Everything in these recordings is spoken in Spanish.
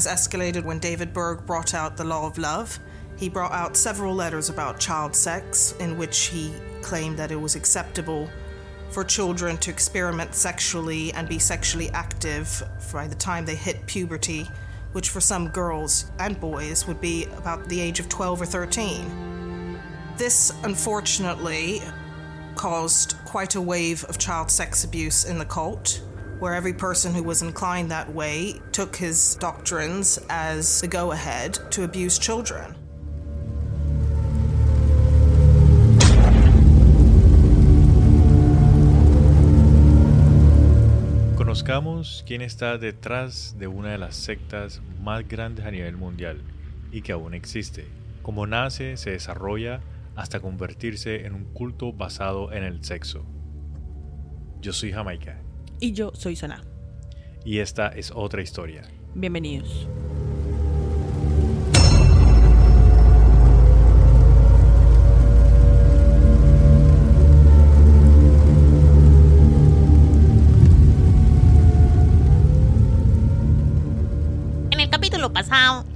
things escalated when David Berg brought out the law of love. He brought out several letters about child sex in which he claimed that it was acceptable for children to experiment sexually and be sexually active by the time they hit puberty, which for some girls and boys would be about the age of 12 or 13. This, unfortunately, caused quite a wave of child sex abuse in the cult, where every person who was inclined that way took his doctrines as the go ahead to abuse children. Conozcamos quién está detrás de una de las sectas más grandes a nivel mundial y que aún existe. Cómo nace, se desarrolla hasta convertirse en un culto basado en el sexo. Yo soy Jamaica. Y yo soy Sana. Y esta es otra historia. Bienvenidos. En el capítulo pasado,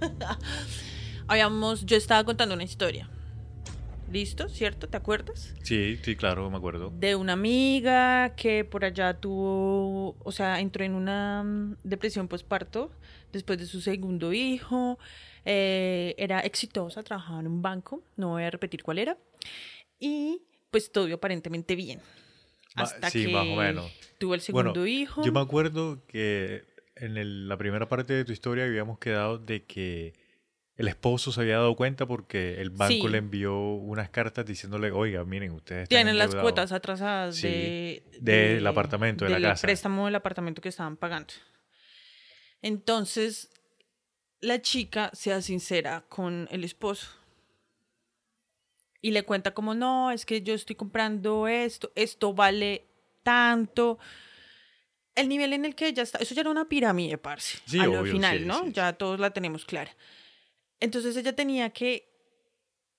habíamos, yo estaba contando una historia. ¿Listo? ¿Cierto? ¿Te acuerdas? Sí, sí, claro, me acuerdo. De una amiga que por allá tuvo, o sea, entró en una mm, depresión postparto después de su segundo hijo. Eh, era exitosa, trabajaba en un banco, no voy a repetir cuál era. Y pues todo aparentemente bien. Hasta sí, que más o menos. tuvo el segundo Bueno, hijo. Yo me acuerdo que en el- la primera parte de tu historia habíamos quedado de que el esposo se había dado cuenta porque el banco Sí. le envió unas cartas diciéndole, oiga, miren, ustedes Tienen las endeudados". cuotas atrasadas Sí, de, del apartamento, de la casa. préstamo del apartamento que estaban pagando. Entonces, la chica sea sincera con el esposo. Y le cuenta como, no, es que yo estoy comprando esto, esto vale tanto. El nivel en el que ella está, eso ya era una pirámide, parce. Sí, a lo obvio, final, sí, ¿no? sí, ya todos la tenemos clara. Entonces ella tenía que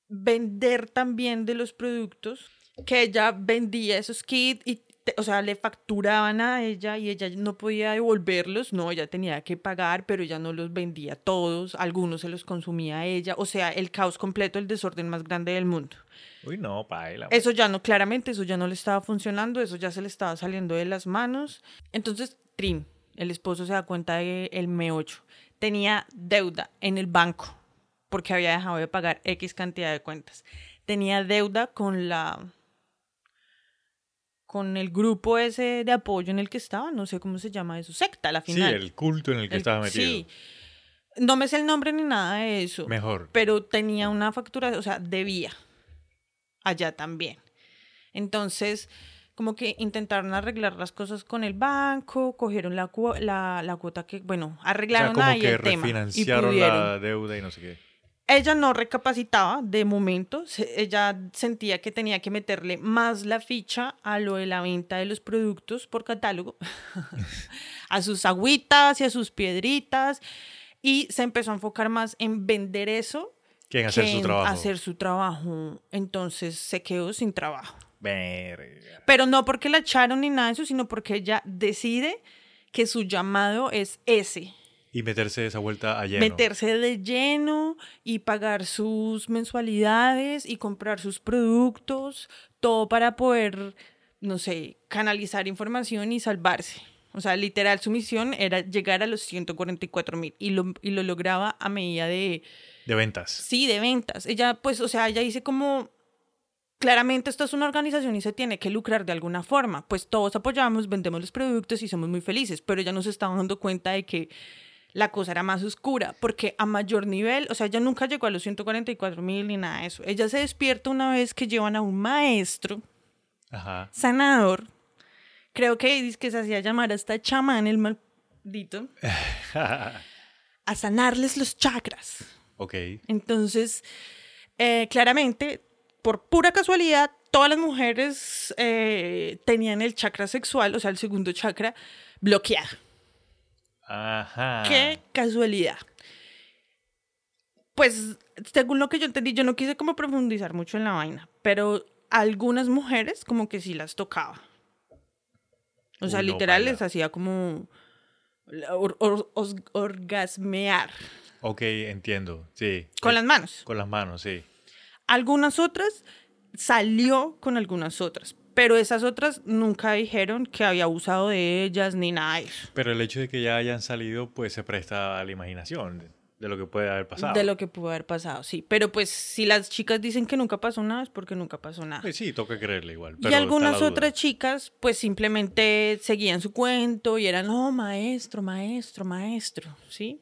vender también de los productos que ella vendía esos kits y o sea le facturaban a ella y ella no podía devolverlos. No ella tenía que pagar pero ella no los vendía todos algunos se los consumía ella. O sea el caos completo el desorden más grande del mundo. Uy, no, paila. eso ya no claramente eso ya no le estaba funcionando eso ya se le estaba saliendo de las manos. Entonces Trin el esposo se da cuenta de el meocho. Tenía deuda en el banco porque había dejado de pagar X cantidad de cuentas. Tenía deuda con la con el grupo ese de apoyo en el que estaba, no sé cómo se llama eso, secta la Sí, final. el culto en el que El- estaba metido. Sí. No me sé el nombre ni nada de eso. Mejor. Pero tenía una factura, o sea, debía. Allá también. Entonces, como que intentaron arreglar las cosas con el banco, cogieron la, la, la cuota que, bueno, O sea, arreglaron como ahí que el tema. Y refinanciaron la deuda y no sé qué. Ella no recapacitaba de momento, ella sentía que tenía que meterle más la ficha a lo de la venta de los productos por catálogo, a sus agüitas y a sus piedritas, y se empezó a enfocar más en vender eso Que en hacer que su en trabajo. hacer su trabajo. Entonces se quedó sin trabajo. Verga. Pero no porque la echaron ni nada de eso, sino porque ella decide que su llamado es ese Y meterse esa vuelta a lleno. meterse de lleno y pagar sus mensualidades y comprar sus productos, todo para poder, no sé, canalizar información y salvarse. O sea, literal, su misión era llegar a los 144 mil y lo, y lo lograba a medida de, De ventas. sí, de ventas. Ella, pues, o sea, ella dice como, claramente esto es una organización y se tiene que lucrar de alguna forma. Pues todos apoyamos, vendemos los productos y somos muy felices, pero ella no se estaba dando cuenta de que la cosa era más oscura, porque a mayor nivel, o sea, ella nunca llegó a los 144 mil ni nada de eso. Ella se despierta una vez que llevan a un maestro Ajá. sanador, creo que dice que se hacía llamar hasta chamán el maldito, a sanarles los chakras. ok. Entonces, eh, claramente, por pura casualidad, todas las mujeres eh, tenían el chakra sexual, o sea, el segundo chakra, bloqueado. Ajá. Qué casualidad. Pues, según lo que yo entendí, yo no quise como profundizar mucho en la vaina, pero algunas mujeres como que sí las tocaba. O sea, Uy, no, literal les hacía como, Or- or- os- orgasmear. Ok, entiendo, sí. Con las manos. Con las manos, sí. Algunas otras salió con algunas otras, pero esas otras nunca dijeron que había abusado de ellas ni nada de eso. Pero el hecho de que ya hayan salido, pues se presta a la imaginación de, de lo que puede haber pasado. De lo que pudo haber pasado, sí. Pero pues si las chicas dicen que nunca pasó nada, es porque nunca pasó nada. Pues sí, toca creerle igual. Y pero algunas otras chicas, pues simplemente seguían su cuento y eran, no, maestro, maestro, maestro, ¿sí?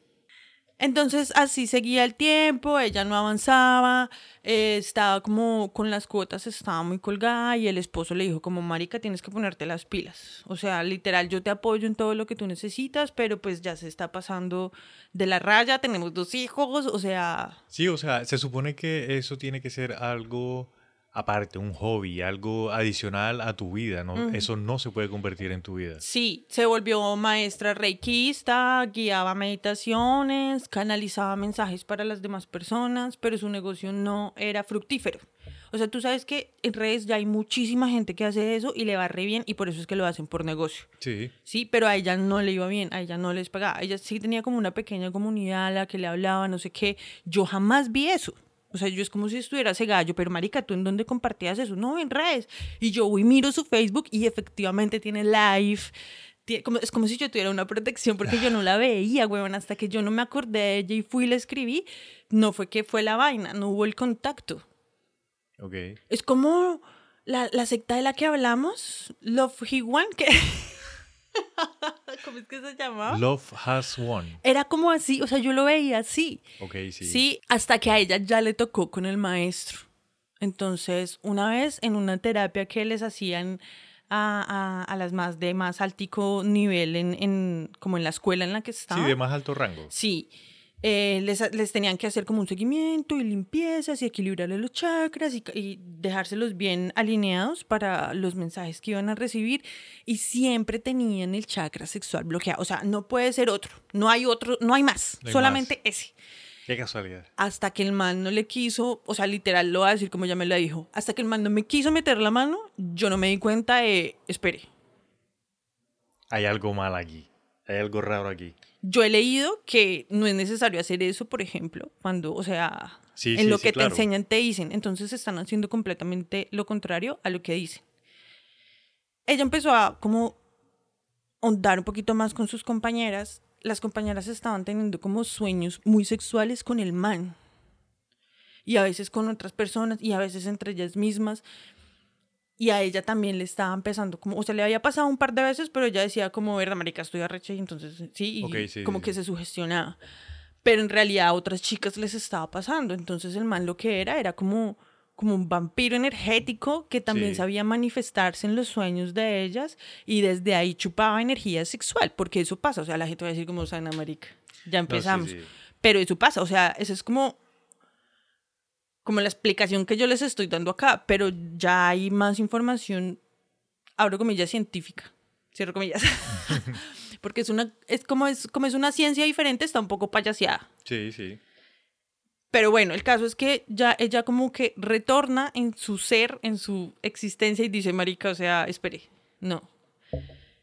Entonces así seguía el tiempo, ella no avanzaba, eh, estaba como con las cuotas, estaba muy colgada y el esposo le dijo como, marica, tienes que ponerte las pilas. O sea, literal, yo te apoyo en todo lo que tú necesitas, pero pues ya se está pasando de la raya, tenemos dos hijos, o sea, Sí, o sea, se supone que eso tiene que ser algo aparte, un hobby, algo adicional a tu vida, ¿no? Eso no se puede convertir en tu vida. Sí, se volvió maestra reikista, guiaba meditaciones, canalizaba mensajes para las demás personas, pero su negocio no era fructífero. O sea, tú sabes que en redes ya hay muchísima gente que hace eso y le va re bien y por eso es que lo hacen por negocio. Sí. Sí, pero a ella no le iba bien, a ella no les pagaba. Ella sí tenía como una pequeña comunidad a la que le hablaba, no sé qué. Yo jamás vi eso. O sea, yo es como si estuviera ese gallo, pero marica, ¿tú en dónde compartías eso? No, en redes. Y yo voy, miro su Facebook y efectivamente tiene live. Tie- como- es como si yo tuviera una protección porque yo no la veía, huevón, hasta que yo no me acordé de ella y fui y la escribí. No fue que fue la vaina, no hubo el contacto. Ok. Es como la, la secta de la que hablamos, Love He One, que... ¿Cómo es que se llamaba? Love has won. Era como así, o sea, yo lo veía así. Ok, sí. Sí. hasta que a ella ya le tocó con el maestro. Entonces, una vez en una terapia que les hacían a, a- a las más de más altico nivel, en, en- como en la escuela en la que Sí, estaba. de más alto rango. Sí, eh, les, les tenían que hacer como un seguimiento y limpiezas y equilibrarle los chakras y, y dejárselos bien alineados para los mensajes que iban a recibir y siempre tenían el chakra sexual bloqueado. O sea, no puede ser otro, no hay otro, no hay más, No hay solamente ese. Qué casualidad. Hasta que el man no le quiso, o sea, literal lo va a decir como ya me lo dijo, hasta que el man no me quiso meter la mano, yo no me di cuenta de, espere, Hay algo mal aquí. Hay algo raro aquí. Yo he leído que no es necesario hacer eso, por ejemplo, cuando, o sea, Sí, en sí, lo sí, que claro. te enseñan te dicen, entonces están haciendo completamente lo contrario a lo que dicen. Ella empezó a como ahondar un poquito más con sus compañeras. Las compañeras estaban teniendo como sueños muy sexuales con el man. Y a veces con otras personas y a veces entre ellas mismas. Y a ella también le estaba empezando como, o sea, le había pasado un par de veces, pero ella decía como, verdad, marica, estoy arrecha y entonces sí, y sí, como sí, que sí. se sugestionaba. Pero en realidad a otras chicas les estaba pasando. Entonces el man lo que era era como, como un vampiro energético que también sabía manifestarse en los sueños de ellas y desde ahí chupaba energía sexual, porque eso pasa. O sea, la gente va a decir como, sana marica, ya empezamos. Pero eso pasa, o sea, eso es como como la explicación que yo les estoy dando acá, pero ya hay más información, abro comillas, científica, cierro comillas, porque es una, es como es, como es una ciencia diferente, está un poco payaseada. Sí, sí. Pero bueno, el caso es que ya ella como que retorna en su ser, en su existencia y dice, marica, o sea, espere, no.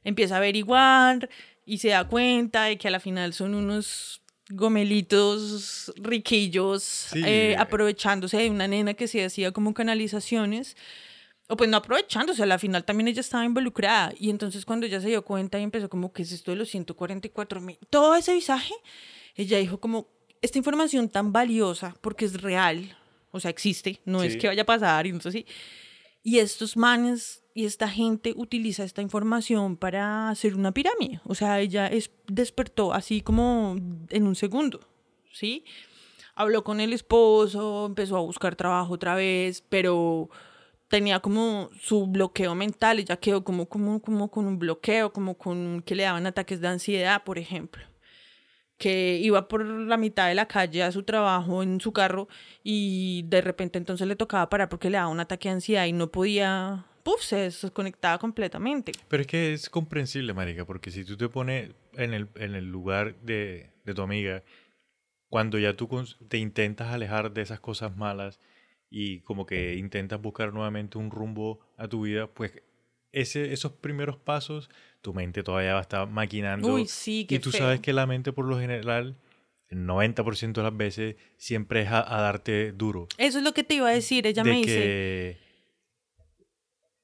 Empieza a averiguar y se da cuenta de que a la final son unos gomelitos riquillos eh, aprovechándose de una nena que se hacía como canalizaciones. O pues no aprovechándose, a la final también ella estaba involucrada. Y entonces cuando ella se dio cuenta y empezó como, ¿qué es esto de los 144 mil? Todo ese visaje, ella dijo como, esta información tan valiosa, porque es real, o sea, existe, no es Sí. que vaya a pasar, y entonces sí. Y estos manes y esta gente utiliza esta información para hacer una pirámide. O sea, ella es, despertó así como en un segundo, ¿sí? Habló con el esposo, empezó a buscar trabajo otra vez, pero tenía como su bloqueo mental, ella quedó como, como, como con un bloqueo, como con que le daban ataques de ansiedad, por ejemplo que iba por la mitad de la calle a su trabajo en su carro y de repente entonces le tocaba parar porque le daba un ataque de ansiedad y no podía, puf, se desconectaba completamente. Pero es que es comprensible, marica, porque si tú te pones en el, en el lugar de, de tu amiga, cuando ya tú te intentas alejar de esas cosas malas y como que intentas buscar nuevamente un rumbo a tu vida, pues ese, esos primeros pasos, tu mente todavía va a estar maquinando. Uy, sí, qué y tú feo. sabes que la mente, por lo general, el 90% de las veces, siempre es a, a darte duro. Eso es lo que te iba a decir. Ella de me dice.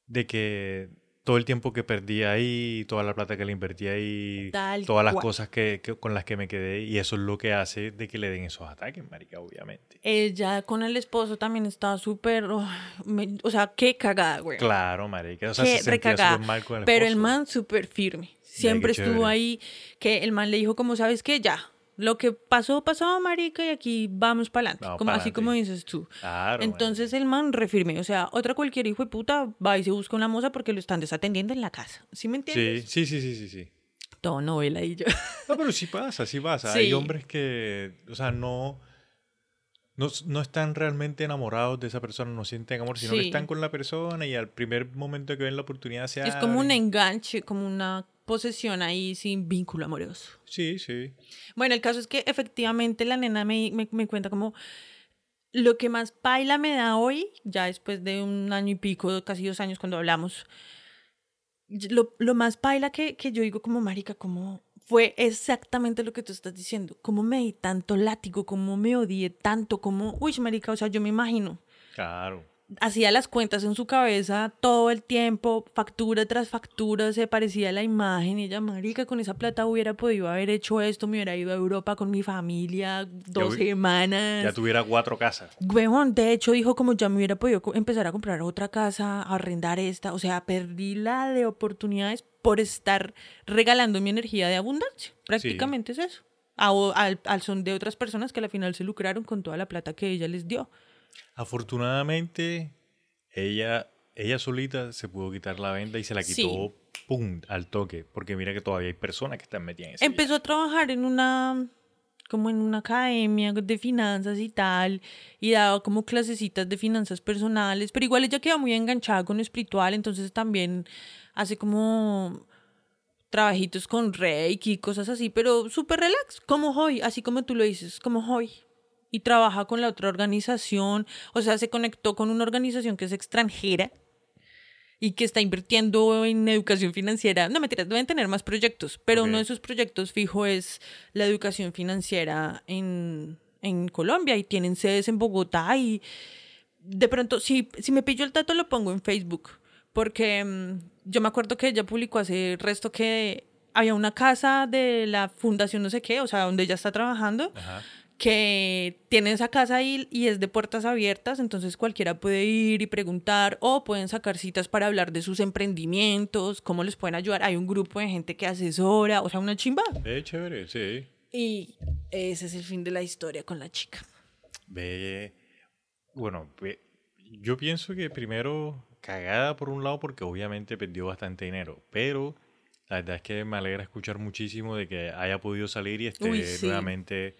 De que todo el tiempo que perdí ahí, toda la plata que le invertí ahí, Tal todas las cosas que, que- con las que me quedé, y eso es lo que hace de que le den esos ataques, marica, obviamente. Ella con el esposo también estaba súper. oh, o sea, qué cagada, güey. Claro, marica, o sea, Qué se sentía súper mal con el Pero el man súper firme. Siempre qué estuvo ahí. Que el man le dijo, como sabes que ya. Lo que pasó, pasó, marica, y aquí vamos para adelante. Como, así como dices tú. Claro, Entonces el man refirme. O sea, otra cualquier hijo de puta va y se busca una moza porque lo están desatendiendo en la casa. ¿Sí me entiendes? Sí, sí, sí, sí, sí, sí. Todo novela y yo. No, pero sí pasa, sí pasa. Sí. Hay hombres que, o sea, no, no, no están realmente enamorados de esa persona, no sienten amor, sino que Sí. están con la persona y al primer momento que ven la oportunidad se es como un enganche, como una posesión ahí sin vínculo amoroso. Sí, sí. Bueno, el caso es que efectivamente la nena me, me, me cuenta como lo que más paila me da hoy, ya después de un año y pico, casi dos años cuando hablamos, lo, lo más paila que, que yo digo como marica, como fue exactamente lo que tú estás diciendo, cómo me di tanto látigo, cómo me odié tanto, como, uy, marica, o sea, yo me imagino Claro. Hacía las cuentas en su cabeza todo el tiempo, factura tras factura, se parecía a la imagen y ella, marica, con esa plata hubiera podido haber hecho esto, me hubiera ido a Europa con mi familia dos semanas. Ya tuviera cuatro casas. Huevón, de hecho dijo como ya me hubiera podido empezar a comprar otra casa, a arrendar esta, o sea, perdí la de oportunidades por estar regalando mi energía de abundancia. Prácticamente es eso. A- al, al son de otras personas que al final se lucraron con toda la plata que ella les dio. Afortunadamente, ella, ella solita se pudo quitar la venda y se la Sí. quitó, pum, al toque. Porque mira que todavía hay personas que están metidas en ese Empezó a trabajar en una como en una academia de finanzas y tal, y daba como clasecitas de finanzas personales, pero igual ella queda muy enganchada con lo espiritual, entonces también hace como trabajitos con Reiki y cosas así, pero súper relax, como hoy, así como tú lo dices, como hoy. Y trabaja con la otra organización, o sea, se conectó con una organización que es extranjera, y que está invirtiendo en educación financiera. No, mentiras, deben tener más proyectos, pero uno de sus proyectos fijo es la educación financiera en, en Colombia y tienen sedes en Bogotá y de pronto, si, si me pillo el dato lo pongo en Facebook, porque mm, yo me acuerdo que ella publicó hace resto que había una casa de la fundación no sé qué, o sea, donde ella está trabajando, Ajá. Que tiene esa casa ahí y es de puertas abiertas, entonces cualquiera puede ir y preguntar o pueden sacar citas para hablar de sus emprendimientos, cómo les pueden ayudar. Hay un grupo de gente que asesora, o sea, una chimba. Ve, chévere, sí. Y ese es el fin de la historia con la chica. Ve, bueno, ve- yo pienso que primero cagada por un lado porque obviamente perdió bastante dinero, pero la verdad es que me alegra escuchar muchísimo de que haya podido salir y esté Uy, sí. nuevamente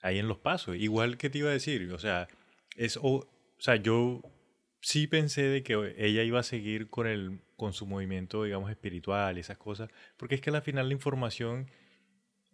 ahí en los pasos. Igual que te iba a decir, o sea, es, o, o sea, yo sí pensé de que ella iba a seguir con el con su movimiento, digamos, espiritual esas cosas, porque es que al final la información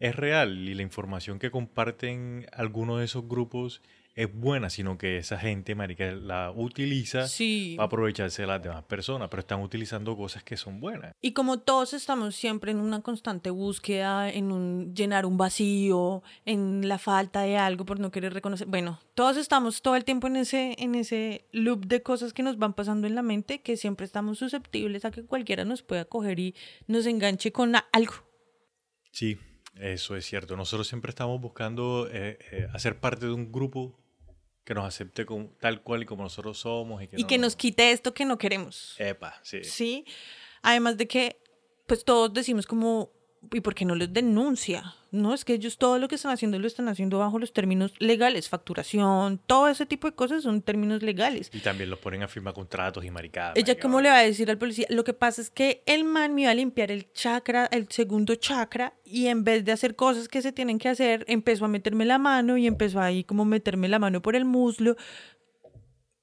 es real y la información que comparten algunos de esos grupos es buena, sino que esa gente, marica, la utiliza Sí. para aprovecharse de las demás personas, pero están utilizando cosas que son buenas. Y como todos estamos siempre en una constante búsqueda, en un llenar un vacío, en la falta de algo por no querer reconocer, bueno, todos estamos todo el tiempo en ese en ese loop de cosas que nos van pasando en la mente que siempre estamos susceptibles a que cualquiera nos pueda coger y nos enganche con algo. Sí, eso es cierto. Nosotros siempre estamos buscando eh, eh, hacer parte de un grupo que nos acepte como, tal cual y como nosotros somos. Y que, y no que nos quite esto que no queremos. Epa, sí. Sí. Además de que, pues todos decimos como, ¿y por qué no les denuncia? No, es que ellos todo lo que están haciendo lo están haciendo bajo los términos legales, facturación, todo ese tipo de cosas son términos legales. Y también los ponen a firmar contratos y maricadas. Ella, ¿cómo le va a decir al policía? Lo que pasa es que el man me iba a limpiar el chakra, el segundo chakra, y en vez de hacer cosas que se tienen que hacer, empezó a meterme la mano y empezó ahí como meterme la mano por el muslo.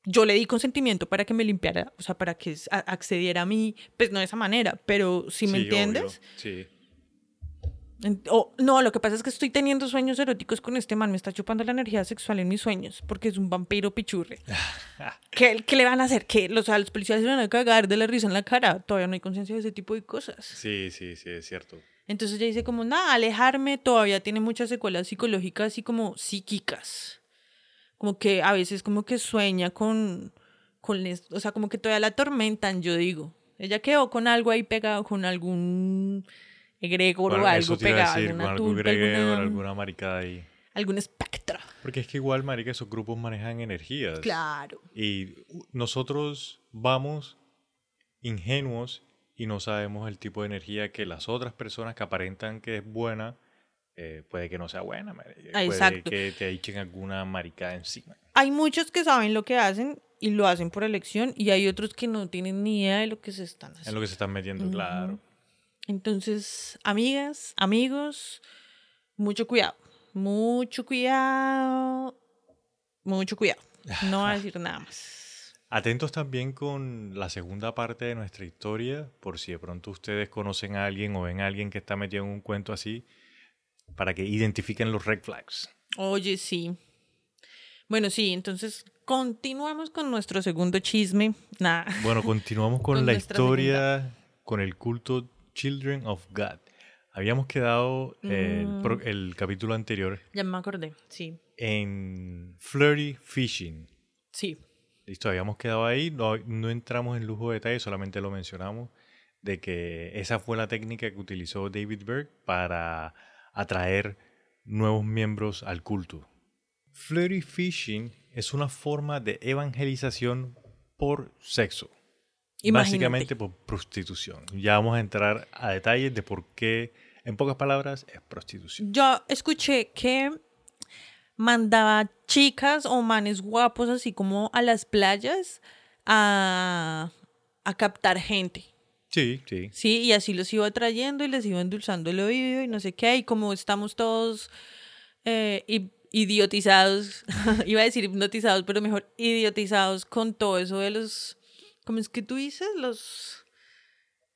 Yo le di consentimiento para que me limpiara, o sea, para que accediera a mí, pues no de esa manera, pero si me Sí, obvio, entiendes, Sí. O- no, lo que pasa es que estoy teniendo sueños eróticos con este man. Me está chupando la energía sexual en mis sueños porque es un vampiro pichurre. ¿Qué, qué le van a hacer? ¿Qué? Los, a los policías se van a cagar de la risa en la cara. Todavía no hay conciencia de ese tipo de cosas. Sí, sí, sí, es cierto. Entonces ella dice como, nada, alejarme todavía tiene muchas secuelas psicológicas y como psíquicas. Como que a veces como que sueña con, con o sea, como que todavía la atormentan, yo digo. Ella quedó con algo ahí pegado, con algún egregor o Bueno, algo eso te iba a pegado, decir, alguna algún alguna- alguna maricada ahí. algún espectro. Porque es que igual, marica, esos grupos manejan energías. Claro. Y nosotros vamos ingenuos y no sabemos el tipo de energía que las otras personas que aparentan que es buena, eh, puede que no sea buena, marica. Ah, puede exacto. que te echen alguna maricada encima. Hay muchos que saben lo que hacen y lo hacen por elección y hay otros que no tienen ni idea de lo que se están En haciendo. lo que se están metiendo, claro. Entonces, amigas, amigos, mucho cuidado. Mucho cuidado. Mucho cuidado. No voy a decir nada más. Atentos también con la segunda parte de nuestra historia, por si de pronto ustedes conocen a alguien o ven a alguien que está metido en un cuento así, para que identifiquen los red flags. Oye, sí. Bueno, sí, entonces continuamos con nuestro segundo chisme. Nada. Bueno, continuamos con, Con la historia, con el culto Children of God. Habíamos quedado eh, el, pro- el capítulo anterior Ya me acordé. Sí. en Flirty Fishing. Sí. Listo, habíamos quedado ahí, no, no entramos en lujo de detalle, solamente lo mencionamos, de que esa fue la técnica que utilizó David Berg para atraer nuevos miembros al culto. Flirty Fishing es una forma de evangelización por sexo. Imagínate. Básicamente por prostitución. Ya vamos a entrar a detalles de por qué, en pocas palabras, es prostitución. Yo escuché que mandaba chicas o manes guapos así como a las playas a, a captar gente. Sí, sí. Sí, y así los iba trayendo y les iba endulzando el oído y no sé qué. Y como estamos todos eh, idiotizados, iba a decir hipnotizados, pero mejor idiotizados con todo eso de los. ¿Cómo es que tú dices? Los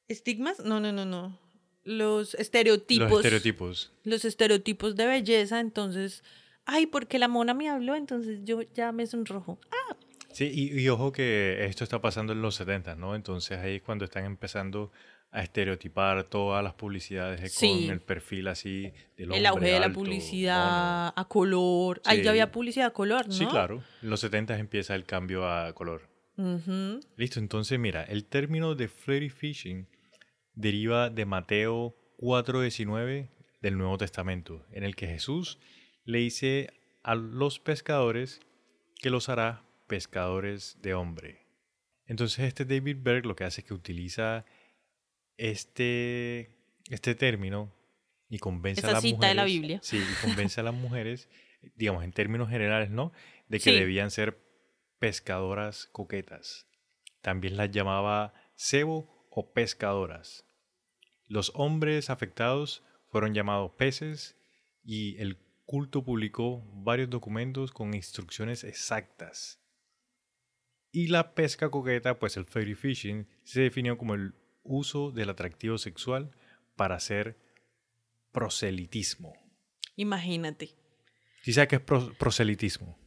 estigmas. No, no, no, no. Los estereotipos. Los estereotipos. Los estereotipos de belleza. Entonces, ay, porque la mona me habló, entonces yo ya me sonrojo. Ah, Sí, y, y ojo que esto está pasando en los 70, ¿no? Entonces ahí es cuando están empezando a estereotipar todas las publicidades Sí. con el perfil así del el hombre auge de la publicidad a color. Ahí Sí. ya había publicidad a color, ¿no? Sí, claro. En los 70 empieza el cambio a color. Listo, entonces mira, el término de flirty fishing deriva de Mateo 4:19 del Nuevo Testamento, en el que Jesús le dice a los pescadores que los hará pescadores de hombre. Entonces este David Berg lo que hace es que utiliza este, este término y convence Esa a las cita mujeres. de la Biblia. Sí, y convence a las mujeres, digamos en términos generales, ¿no? De que Sí. debían ser pescadoras coquetas. También las llamaba cebo o pescadoras. Los hombres afectados fueron llamados peces y el culto publicó varios documentos con instrucciones exactas. Y la pesca coqueta, pues el fairy fishing, se definió como el uso del atractivo sexual para hacer proselitismo. Imagínate. ¿Sí sabes qué es pro- proselitismo?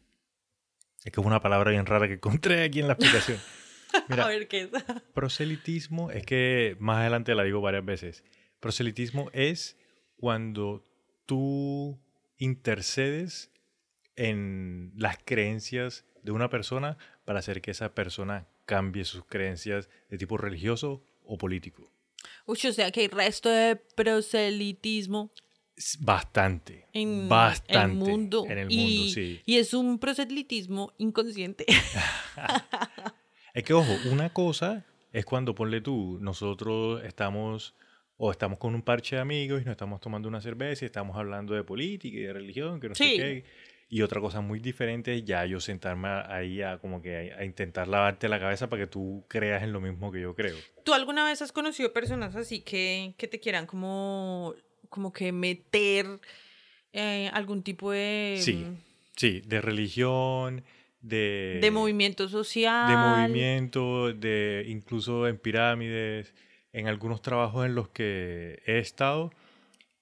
Es que es una palabra bien rara que encontré aquí en la explicación. Mira, A ver qué es. proselitismo es que más adelante la digo varias veces. Proselitismo es cuando tú intercedes en las creencias de una persona para hacer que esa persona cambie sus creencias de tipo religioso o político. Uy, o sea que hay resto de proselitismo Bastante. en bastante. el mundo. En el y, mundo, sí. Y es un proselitismo inconsciente. Es que, ojo, una cosa es cuando ponle tú, nosotros estamos o estamos con un parche de amigos y nos estamos tomando una cerveza y estamos hablando de política y de religión, que no Sí. sé qué. Y otra cosa muy diferente es ya yo sentarme ahí a como que a, a intentar lavarte la cabeza para que tú creas en lo mismo que yo creo. ¿Tú alguna vez has conocido personas así que, que te quieran como, como que meter eh, algún tipo de, Sí, sí, de religión, de... de movimiento social? de movimiento, de incluso en pirámides, en algunos trabajos en los que he estado,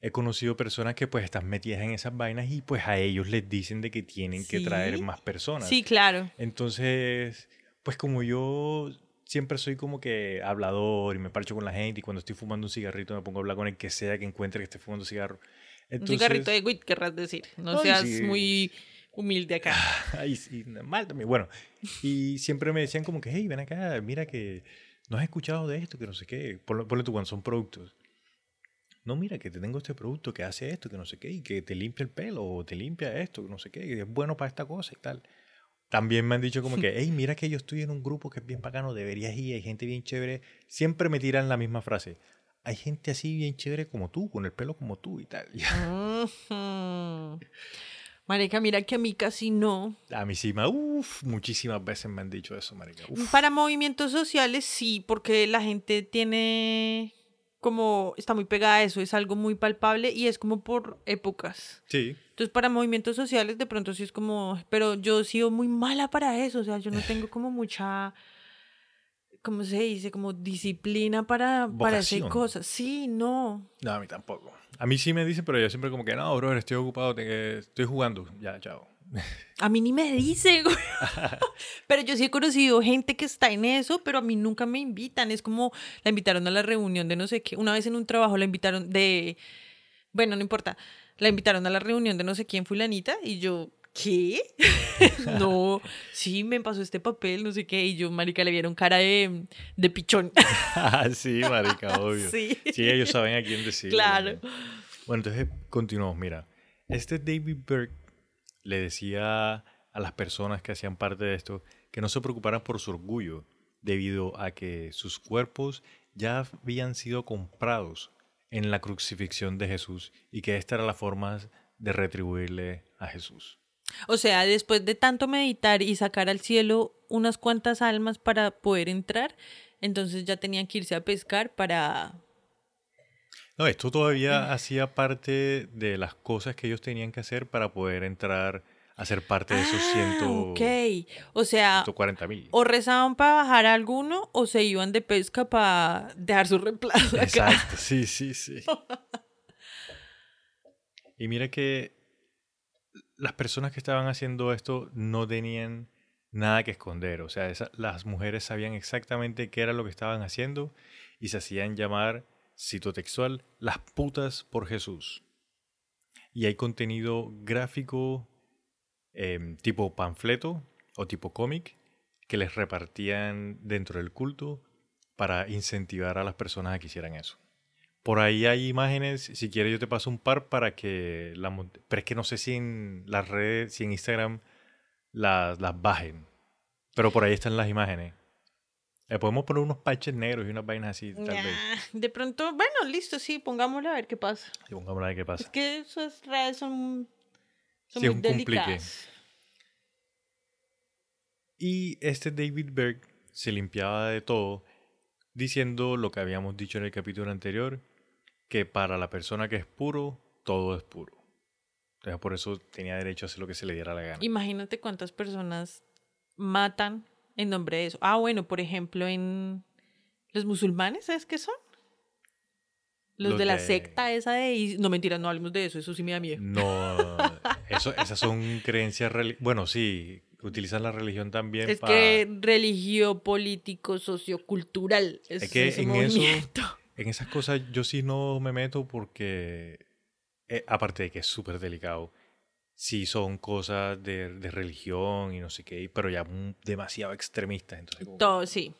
he conocido personas que pues están metidas en esas vainas y pues a ellos les dicen de que tienen que traer más personas. Sí, claro. Entonces, pues como yo siempre soy como que hablador y me parcho con la gente y cuando estoy fumando un cigarrito me pongo a hablar con el que sea que encuentre que esté fumando cigarro. Un Entonces, cigarrito de weed, querrás decir. No seas sí. muy humilde acá. Ay, sí, mal también. Bueno, y siempre me decían como que, hey, ven acá, mira que no has escuchado de esto, que no sé qué. Ponle, ponle tú cuando son productos. No, mira que te tengo este producto que hace esto, que no sé qué, y que te limpia el pelo, o te limpia esto, que no sé qué, y es bueno para esta cosa y tal. También me han dicho como que, hey, mira que yo estoy en un grupo que es bien bacano, deberías ir, hay gente bien chévere. Siempre me tiran la misma frase. Hay gente así bien chévere como tú, con el pelo como tú y tal. Marica, mira que a mí casi no. A mí sí, me- uf, muchísimas veces me han dicho eso, marica. Uf. Para movimientos sociales sí, porque la gente tiene como, está muy pegada a eso, es algo muy palpable y es como por épocas. Sí. Entonces para movimientos sociales de pronto sí es como, pero yo he sido muy mala para eso, o sea, yo no tengo como mucha, ¿cómo se dice? Como disciplina para, para hacer cosas. Sí, no. No, a mí tampoco. A mí sí me dicen, pero yo siempre como que, no, bro, estoy ocupado, estoy jugando. Ya, chao. A mí ni me dice, güey. pero yo sí he conocido gente que está en eso, pero a mí nunca me invitan. Es como la invitaron a la reunión de no sé qué. Una vez en un trabajo la invitaron de. Bueno, no importa. La invitaron a la reunión de no sé quién, fulanita, y yo. ¿Qué? no, sí, me pasó este papel, no sé qué, y yo, marica, le vieron cara de, de pichón. Ah, sí, marica, obvio. Sí. Sí, ellos saben a quién decir. Claro. Bueno, entonces continuamos. Mira, este David Berg le decía a las personas que hacían parte de esto que no se preocuparan por su orgullo, debido a que sus cuerpos ya habían sido comprados en la crucifixión de Jesús y que esta era la forma de retribuirle a Jesús. O sea, después de tanto meditar y sacar al cielo unas cuantas almas para poder entrar, entonces ya tenían que irse a pescar para... No, esto todavía hacía parte de las cosas que ellos tenían que hacer para poder entrar a ser parte de esos Ah, 100, ok. O sea, 140 mil. o rezaban para bajar a alguno o se iban de pesca para dejar su reemplazo acá. Exacto, sí, sí, sí. Y mira que las personas que estaban haciendo esto no tenían nada que esconder. O sea, esa- las mujeres sabían exactamente qué era lo que estaban haciendo y se hacían llamar, cito textual, las putas por Jesús. Y hay contenido gráfico em, tipo panfleto o tipo cómic que les repartían dentro del culto para incentivar a las personas a que hicieran eso. Por ahí hay imágenes, si quieres yo te paso un par para que la pero es que no sé si en las redes, si en Instagram las, las bajen. Pero por ahí están las imágenes. Le podemos poner unos parches negros y unas vainas así, tal vez. De pronto, bueno, listo, sí, pongámoslo a ver qué pasa. Y pongamos a ver qué Es pasa. que esas redes son, son Sí, es muy un complique. delicadas. Y este David Berg se limpiaba de todo diciendo lo que habíamos dicho en el capítulo anterior, que para la persona que es puro, todo es puro. Entonces por eso tenía derecho a hacer lo que se le diera la gana. Imagínate cuántas personas matan en nombre de eso. Ah, bueno, por ejemplo, en los musulmanes, ¿sabes qué son? Los, Los de la secta esa de... No, mentira, no hablemos de eso, eso sí me da miedo. No, eso, esas son creencias Bueno, sí, utilizan la religión también Es para... que religión, político, sociocultural. Es, Es que ese en eso-. En esas cosas yo sí no me meto porque, eh, aparte de que es súper delicado, sí son cosas de, de religión y no sé qué, pero ya demasiado extremistas. Entonces, como- Todo, sí.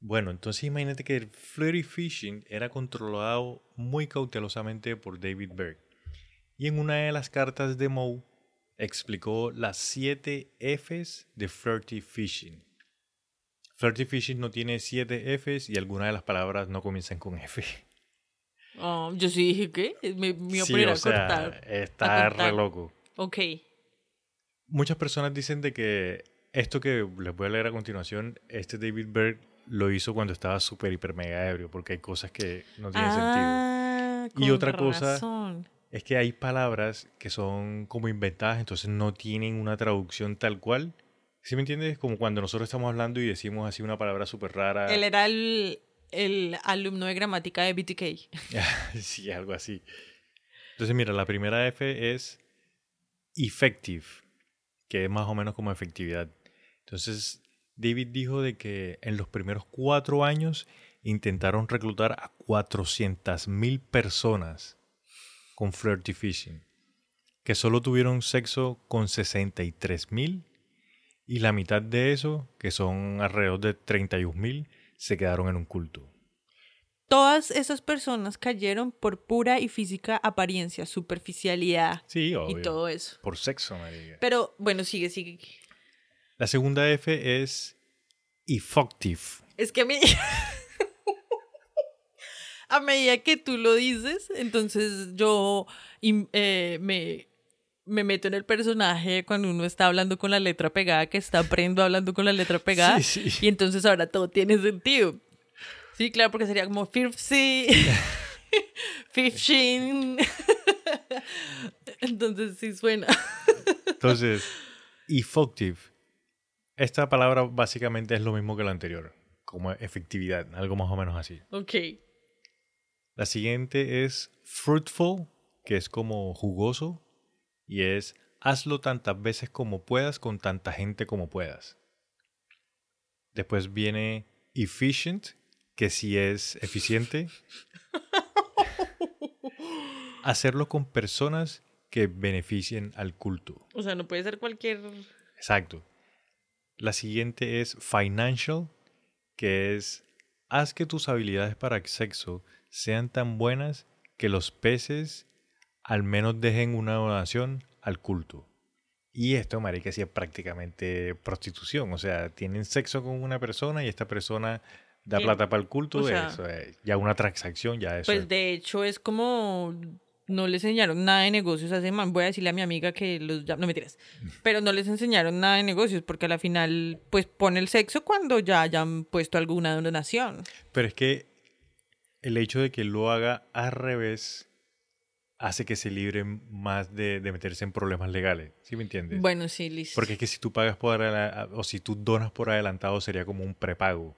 Bueno, entonces imagínate que el flirty fishing era controlado muy cautelosamente por David Berg. Y en una de las cartas de Moe explicó las siete Fs de flirty fishing. Flirty fishing no tiene siete Fs y algunas de las palabras no comienzan con F. Oh, yo sí dije, ¿qué? Me, me iba a Sí, poner o a sea, cortar. está a re loco. Ok. Muchas personas dicen de que esto que les voy a leer a continuación, este David Berg lo hizo cuando estaba súper, hiper, mega ebrio, porque hay cosas que no tienen sentido. Ah, Y con otra cosa-. Es que hay palabras que son como inventadas, entonces no tienen una traducción tal cual. ¿Sí me entiendes? Como cuando nosotros estamos hablando y decimos así una palabra súper rara. Él era el, el alumno de gramática de BTK. sí, algo así. Entonces, mira, la primera F es effective, que es más o menos como efectividad. Entonces, David dijo de que en los primeros cuatro años intentaron reclutar a 400.000 personas con flirty fishing, que solo tuvieron sexo con 63.000 y la mitad de eso, que son alrededor de 31.000, se quedaron en un culto. Todas esas personas cayeron por pura y física apariencia, superficialidad Sí, y todo eso. Por sexo, marica. Pero bueno, sigue, sigue. La segunda F es effective. Es que a mí... a medida que tú lo dices, entonces yo eh, me, me meto en el personaje cuando uno está hablando con la letra pegada, que está aprendo hablando con la letra pegada. Sí, sí. Y entonces ahora todo tiene sentido. Sí, claro, porque sería como fifty, fifteen. Entonces sí suena. Entonces, effective. Esta palabra básicamente es lo mismo que la anterior, como efectividad, algo más o menos así. Ok. La siguiente es fruitful, que es como jugoso, y es hazlo tantas veces como puedas con tanta gente como puedas. Después viene efficient, que sí es eficiente. Hacerlo con personas que beneficien al culto. O sea, no puede ser cualquier... Exacto. La siguiente es financial, que es haz que tus habilidades para sexo sean tan buenas que los peces al menos dejen una donación al culto. Y esto, marica, sí es prácticamente prostitución. O sea, tienen sexo con una persona y esta persona da Bien. plata para el culto. O sea, eso es ya una transacción, ya eso Pues es- de hecho es como no les enseñaron nada de negocios a ese man. Voy a decirle a mi amiga que los ya no me tiras. Pero no les enseñaron nada de negocios porque a la final pues pone el sexo cuando ya hayan puesto alguna donación. Pero es que el hecho de que lo haga al revés hace que se libren más de, de meterse en problemas legales. ¿Sí me entiendes? Bueno, sí, listo. Porque es que si tú pagas por o si tú donas por adelantado sería como un prepago.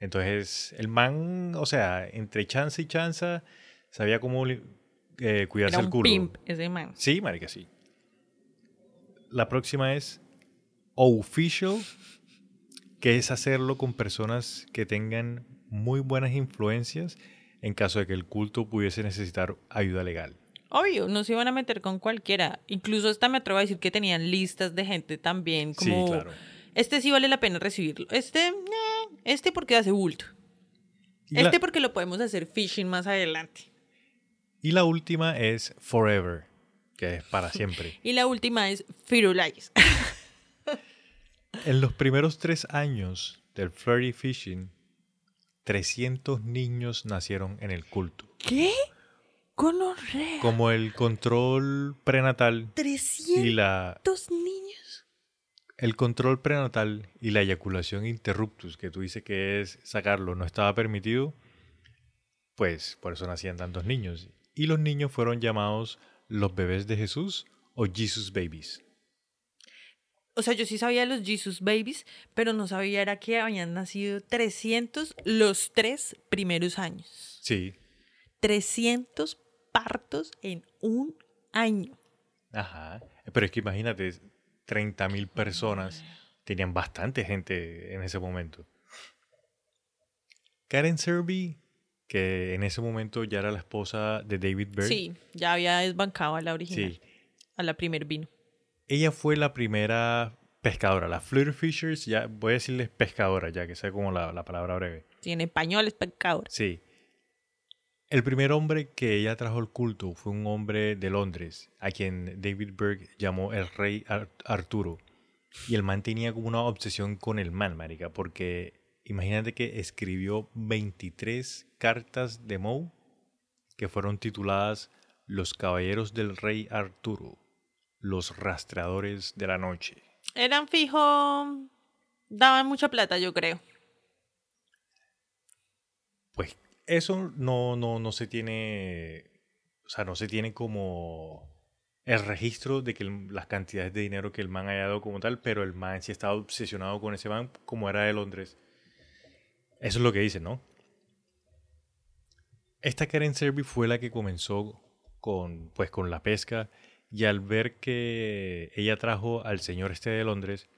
Entonces, el man, o sea, entre chance y chanza, sabía cómo eh, cuidarse Era el un culo. pimp ese man. Sí, marica, sí. La próxima es official, que es hacerlo con personas que tengan muy buenas influencias en caso de que el culto pudiese necesitar ayuda legal. Obvio, no se iban a meter con cualquiera. Incluso hasta me atrevo a decir que tenían listas de gente también como... Sí, claro. Este sí vale la pena recibirlo. Este, eh, este porque hace bulto. Y la- Este porque lo podemos hacer phishing más adelante. Y la última es Forever, que es para siempre. Y la última es Firulais. en los primeros tres años del Flirty Fishing, 300 niños nacieron en el culto. ¿Qué? Gonorrea. Como el control prenatal 300 y la niños. el control prenatal y la eyaculación interruptus, que tú dices que es sacarlo, no estaba permitido, pues por eso nacían tantos niños. Y los niños fueron llamados los bebés de Jesús o Jesus Babies. O sea, yo sí sabía los Jesus Babies, pero no sabía era que habían nacido 300 los tres primeros años. Sí, 300 partos en un año. Ajá. Pero es que imagínate, 30.000 personas tenían bastante gente en ese momento. Karen Serby, que en ese momento ya era la esposa de David Byrne. Sí, ya había desbancado a la original, Sí. a la primer vino. Ella fue la primera pescadora. La Flitter Fishers, ya voy a decirles pescadora, ya que sea como la, la palabra breve. Tiene español, es pecador. Sí. El primer hombre que ella trajo al culto fue un hombre de Londres, a quien David Berg llamó el rey Ar- Arturo. Y el man tenía como una obsesión con el man, marica, porque imagínate que escribió 23 cartas de Moe que fueron tituladas Los caballeros del rey Arturo, los rastreadores de la noche. Eran fijo, daban mucha plata, yo creo. Pues eso no, no, no se tiene, o sea, no se tiene como el registro de que el- las cantidades de dinero que el man haya dado como tal, pero el man sí estaba obsesionado con ese man como era de Londres. Eso es lo que dice, ¿no? Esta Karen Serby fue la que comenzó con, pues, con la pesca y al ver que ella trajo al señor este de Londres,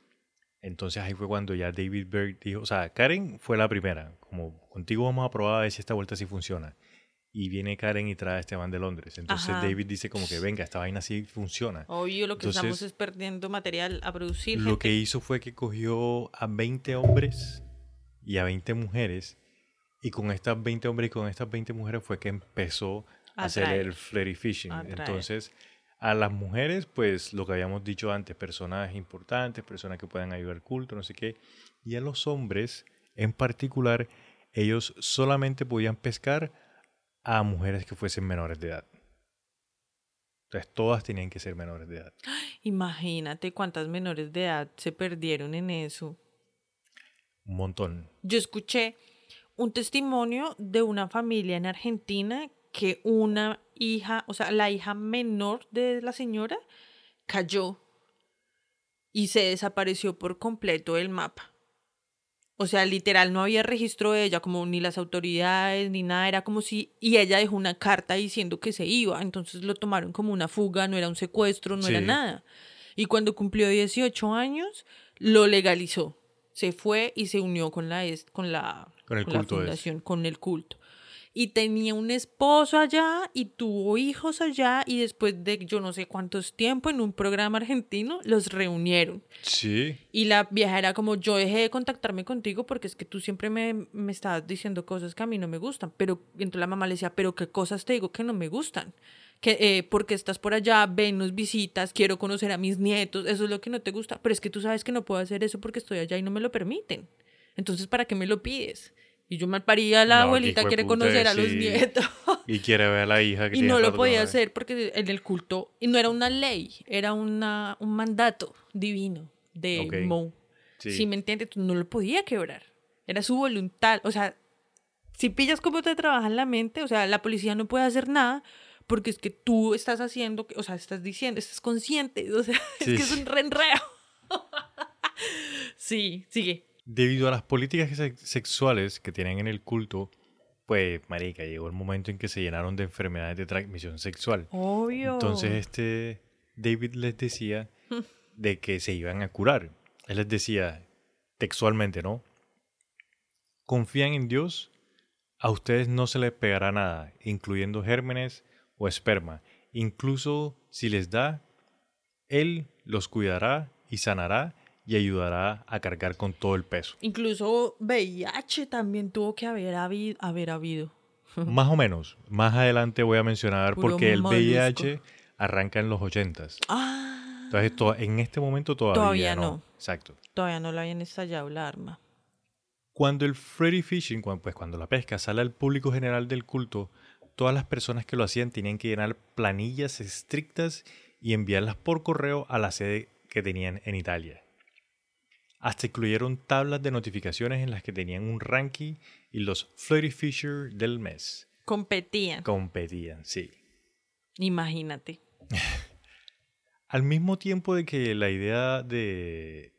entonces ahí fue cuando ya David Berg dijo, o sea, Karen fue la primera, como contigo vamos a probar a ver si esta vuelta sí funciona. Y viene Karen y trae a Esteban de Londres. Entonces Ajá. David dice como que venga, esta vaina sí funciona. Obvio, lo que Entonces, estamos es perdiendo material a producir. Lo gente. que hizo fue que cogió a 20 hombres y a 20 mujeres. Y con estas 20 hombres y con estas 20 mujeres fue que empezó a, A hacer el flirty fishing. Entonces, a las mujeres, pues lo que habíamos dicho antes, personas importantes, personas que puedan ayudar al culto, no sé qué. Y a los hombres, en particular, ellos solamente podían pescar a mujeres que fuesen menores de edad. Entonces, todas tenían que ser menores de edad. Imagínate cuántas menores de edad se perdieron en eso. Un montón. Yo escuché un testimonio de una familia en Argentina que una hija, o sea, la hija menor de la señora cayó y se desapareció por completo del mapa. O sea, literal, no había registro de ella, como ni las autoridades, ni nada, era como si... Y ella dejó una carta diciendo que se iba, entonces lo tomaron como una fuga, no era un secuestro, no era nada. Y cuando cumplió 18 años, lo legalizó. Se fue y se unió con la, con la, Con el la culto ese. fundación, con el culto. Y tenía un esposo allá y tuvo hijos allá y después de yo no sé cuántos tiempo en un programa argentino los reunieron. Sí. Y la vieja era como, yo dejé de contactarme contigo porque es que tú siempre me, me estabas diciendo cosas que a mí no me gustan. Pero entonces la mamá le decía, pero ¿qué cosas te digo que no me gustan? Que, eh, porque estás por allá, ven, nos visitas, quiero conocer a mis nietos, eso es lo que no te gusta. Pero es que tú sabes que no puedo hacer eso porque estoy allá y no me lo permiten. Entonces, ¿para qué me lo pides? Y yo mal paría, la No, abuelita quiere conocer a los nietos. Y quiere ver a la hija que Y tiene no lo podía hacer porque en el culto, y no era una ley, era una, un mandato divino de. Mo. Sí. Si me entiendes, tú no lo podía quebrar. Era su voluntad. O sea, si pillas cómo te trabaja en la mente, o sea, la policía no puede hacer nada porque es que tú estás haciendo, o sea, estás diciendo, estás consciente. O sea, Sí. es que es un renreo. sí, sigue. Debido a las políticas sex- sexuales que tienen en el culto, pues, marica, llegó el momento en que se llenaron de enfermedades de transmisión sexual. Obvio. Entonces, este David les decía de que se iban a curar. Él les decía textualmente, ¿no? Confían en Dios, a ustedes no se les pegará nada, incluyendo gérmenes o esperma. Incluso si les da, Él los cuidará y sanará y ayudará a cargar con todo el peso. Incluso VIH también tuvo que haber habido. Haber habido. Más o menos. Más adelante voy a mencionar Puro porque el. VIH arranca en los 80s. Ah, Entonces, to- en este momento todavía, Todavía no. no. Exacto. todavía no le habían estallado la arma. Cuando el Freddy Fishing, pues cuando la pesca sale al público general del culto, todas las personas que lo hacían tenían que llenar planillas estrictas y enviarlas por correo a la sede que tenían en Italia. Hasta incluyeron tablas de notificaciones en las que tenían un ranking y los Flirty Fisher del mes. Competían. Competían, sí. Imagínate. Al mismo tiempo de que la idea de,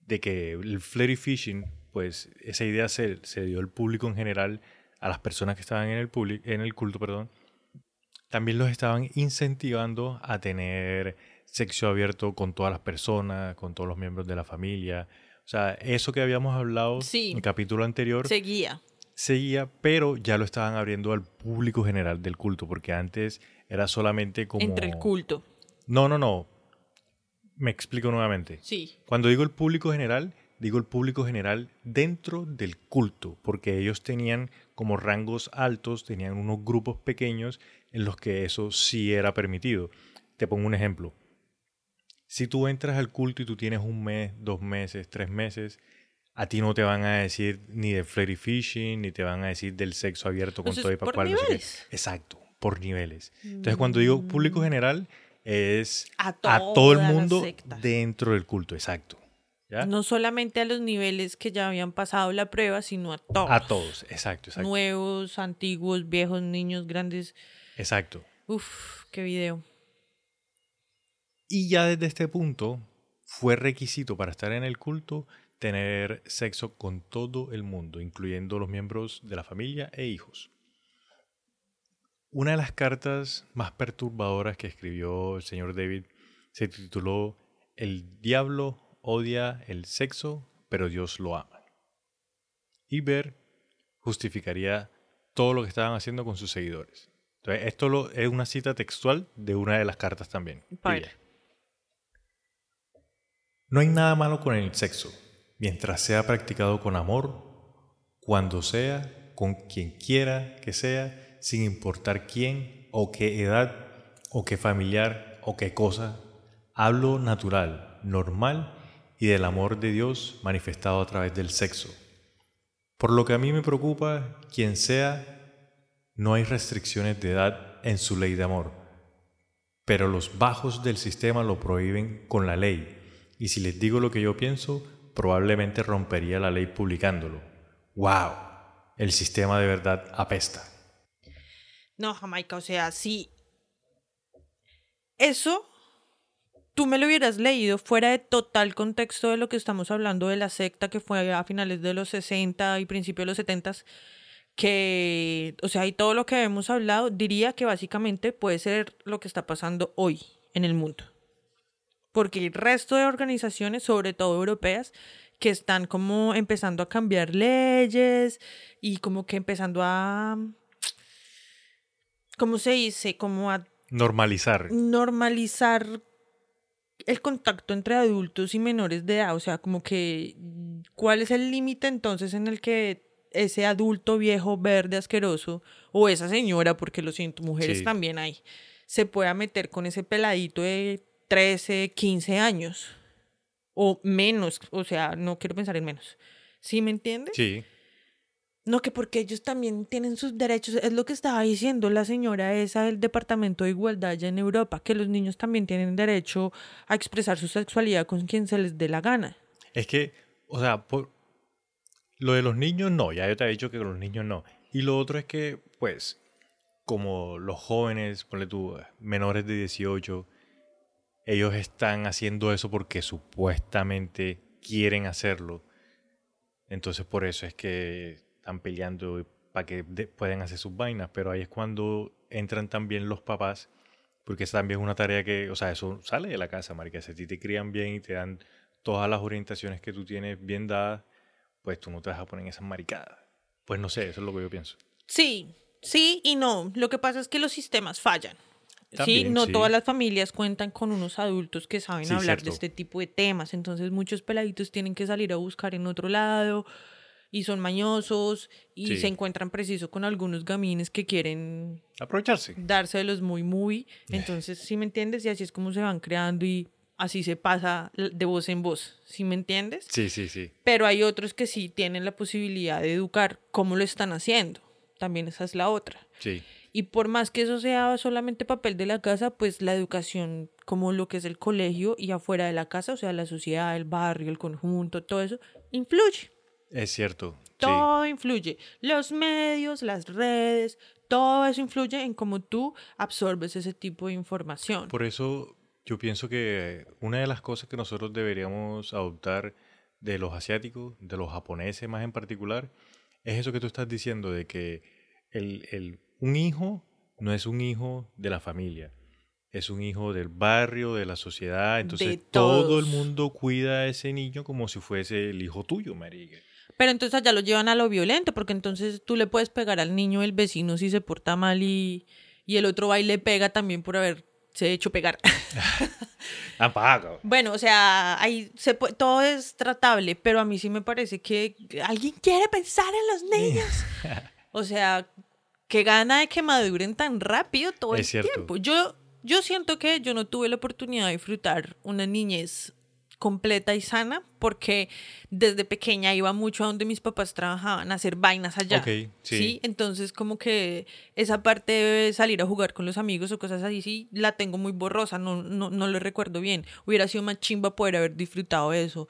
de que el flirty fishing, pues esa idea se, se dio al público en general, a las personas que estaban en el, en el culto, perdón, también los estaban incentivando a tener sexo abierto con todas las personas, con todos los miembros de la familia. O sea, eso que habíamos hablado Sí. en el capítulo anterior Seguía. seguía, pero ya lo estaban abriendo al público general del culto, porque antes era solamente como... Entre el culto. No, no, no. Me explico nuevamente. Sí. Cuando digo el público general, digo el público general dentro del culto, porque ellos tenían como rangos altos, tenían unos grupos pequeños en los que eso sí era permitido. Te pongo un ejemplo. Si tú entras al culto y tú tienes un mes, dos meses, tres meses, a ti no te van a decir ni de flirty fishing, ni te van a decir del sexo abierto con todo y pa' por cual, no sé qué. niveles. Exacto, por niveles. Entonces, cuando digo público general, es A a todo el mundo dentro del culto, exacto. ¿Ya? No solamente a los niveles que ya habían pasado la prueba, sino a todos. A todos, exacto, exacto. Nuevos, antiguos, viejos, niños, grandes. Exacto. Uf, qué video. Y ya desde este punto fue requisito para estar en el culto tener sexo con todo el mundo, incluyendo los miembros de la familia e hijos. Una de las cartas más perturbadoras que escribió el señor David se tituló El diablo odia el sexo, pero Dios lo ama. Y Ver justificaría todo lo que estaban haciendo con sus seguidores. Entonces, esto lo, es una cita textual de una de las cartas también. No hay nada malo con el sexo, mientras sea practicado con amor, cuando sea, con quien quiera que sea, sin importar quién o qué edad o qué familiar o qué cosa. Hablo natural, normal y del amor de Dios manifestado a través del sexo. Por lo que a mí me preocupa, quien sea, no hay restricciones de edad en su ley de amor, pero los bajos del sistema lo prohíben con la ley y si les digo lo que yo pienso, probablemente rompería la ley publicándolo. ¡Wow! El sistema de verdad apesta. No, Jamaica, o sea, si eso tú me lo hubieras leído fuera de total contexto de lo que estamos hablando de la secta que fue a finales de los 60 y principios de los 70, que, o sea, y todo lo que hemos hablado, diría que básicamente puede ser lo que está pasando hoy en el mundo porque el resto de organizaciones, sobre todo europeas, que están como empezando a cambiar leyes y como que empezando a, ¿cómo se dice? Como a... Normalizar. Normalizar el contacto entre adultos y menores de edad, o sea, como que, ¿cuál es el límite entonces en el que ese adulto viejo, verde, asqueroso, o esa señora, porque lo siento, mujeres también hay, se pueda meter con ese peladito de 13, 15 años o menos, o sea, no quiero pensar en menos. ¿Sí me entiendes? Sí. No, que porque ellos también tienen sus derechos, es lo que estaba diciendo la señora esa del Departamento de Igualdad allá en Europa, que los niños también tienen derecho a expresar su sexualidad con quien se les dé la gana. Es que, o sea, por lo de los niños no, ya yo te he dicho que con los niños no. Y lo otro es que, pues, como los jóvenes, ponle tú, menores de 18, ellos están haciendo eso porque supuestamente quieren hacerlo. Entonces por eso es que están peleando para que puedan hacer sus vainas. Pero ahí es cuando entran también los papás, porque esa también es una tarea que, o sea, eso sale de la casa, marica. Si a ti te crían bien y te dan todas las orientaciones que tú tienes bien dadas, pues tú no te vas a poner esas maricadas. Pues no sé, eso es lo que yo pienso. Sí, sí y no. Lo que pasa es que los sistemas fallan sí, no todas las familias cuentan con unos adultos que saben hablar de este tipo de temas, entonces muchos peladitos tienen que salir a buscar en otro lado y son mañosos y se encuentran preciso con algunos gamines que quieren aprovecharse, dárselos muy muy, entonces si me entiendes y así es como se van creando y así se pasa de voz en voz, ¿sí me entiendes? Sí, sí, sí. Pero hay otros que sí tienen la posibilidad de educar cómo lo están haciendo, también esa es la otra. Sí. Y por más que eso sea solamente papel de la casa, pues la educación como lo que es el colegio y afuera de la casa, o sea, la sociedad, el barrio, el conjunto, todo eso, influye. Es cierto. Todo influye. Los medios, las redes, todo eso influye en cómo tú absorbes ese tipo de información. Por eso yo pienso que una de las cosas que nosotros deberíamos adoptar de los asiáticos, de los japoneses más en particular, es eso que tú estás diciendo, de que el, el un hijo no es un hijo de la familia, es un hijo del barrio, de la sociedad. Entonces todo el mundo cuida a ese niño como si fuese el hijo tuyo, marica. Pero entonces allá lo llevan a lo violento, porque entonces tú le puedes pegar al niño el vecino si se porta mal y, y el otro va y le pega también por haberse hecho pegar. Apaga. bueno, o sea, ahí se todo es tratable, pero a mí sí me parece que alguien quiere pensar en los niños. o sea, qué gana de que maduren tan rápido todo el tiempo. Yo, yo siento que yo no tuve la oportunidad de disfrutar una niñez completa y sana porque desde pequeña iba mucho a donde mis papás trabajaban a hacer vainas allá. sí. Entonces como que esa parte de salir a jugar con los amigos o cosas así, sí, la tengo muy borrosa, no, no, no lo recuerdo bien. Hubiera sido más chimba poder haber disfrutado eso.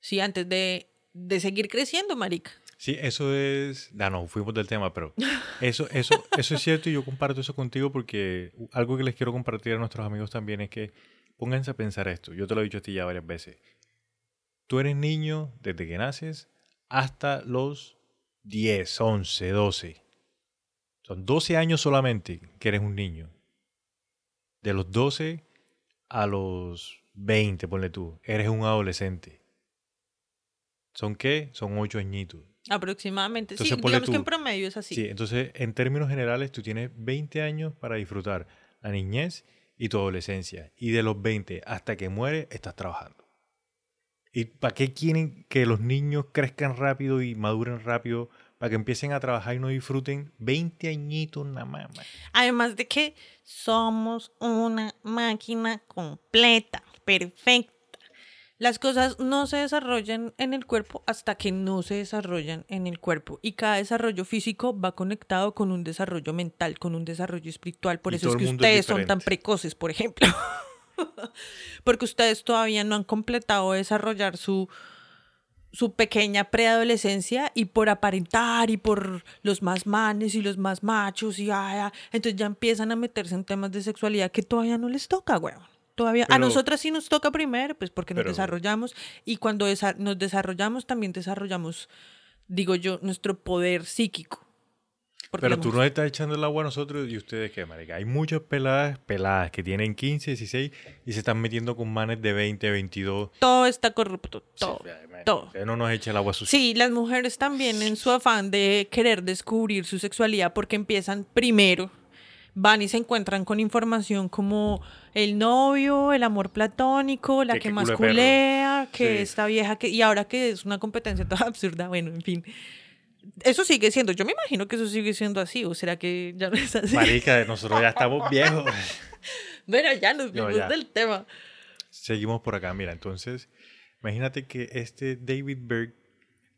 Sí, antes de, de seguir creciendo, marica. Sí, eso es. No, no, fuimos del tema, pero eso, eso, eso es cierto y yo comparto eso contigo porque algo que les quiero compartir a nuestros amigos también es que pónganse a pensar esto. Yo te lo he dicho a ti ya varias veces. Tú eres niño desde que naces hasta los 10, 11, 12. Son 12 años solamente que eres un niño. De los 12 a los 20, ponle tú, eres un adolescente. ¿Son qué? Son 8 añitos. Aproximadamente. Entonces, sí, digamos que tú- en promedio es así. Sí, entonces en términos generales tú tienes 20 años para disfrutar la niñez y tu adolescencia. Y de los 20 hasta que mueres estás trabajando. ¿Y para qué quieren que los niños crezcan rápido y maduren rápido? Para que empiecen a trabajar y no disfruten 20 añitos nada más. Además de que somos una máquina completa, perfecta. Las cosas no se desarrollan en el cuerpo hasta que no se desarrollan en el cuerpo. Y cada desarrollo físico va conectado con un desarrollo mental, con un desarrollo espiritual. Por Y eso es que es ustedes son tan precoces, por ejemplo. Porque ustedes todavía no han completado de desarrollar su, su pequeña preadolescencia y por aparentar y por los más manes y los más machos y ay, ay, entonces ya empiezan a meterse en temas de sexualidad que todavía no les toca, weón. Todavía, a Pero- nosotras sí nos toca primero, pues porque nos Pero- desarrollamos y cuando desa- nos desarrollamos también desarrollamos, digo yo, nuestro poder psíquico. Pero tú nos estás echando el agua a nosotros y ustedes qué, marica. Hay muchas peladas, peladas que tienen 15, 16 y se están metiendo con manes de 20, 22. todo está corrupto, todo, Sí, todo. No nos echa el agua sucia. Sí, las mujeres también en su afán de querer descubrir su sexualidad porque empiezan primero, van y se encuentran con información como el novio, el amor platónico, la Que que, más culea, que Sí. esta vieja que y ahora que es una competencia toda absurda, bueno, en fin. Eso sigue siendo, yo me imagino que eso sigue siendo así, o será que ya no es así. Marica, nosotros ya estamos viejos. Bueno, ya nos No, vimos ya. del tema. Seguimos por acá, mira, entonces, imagínate que este David Berg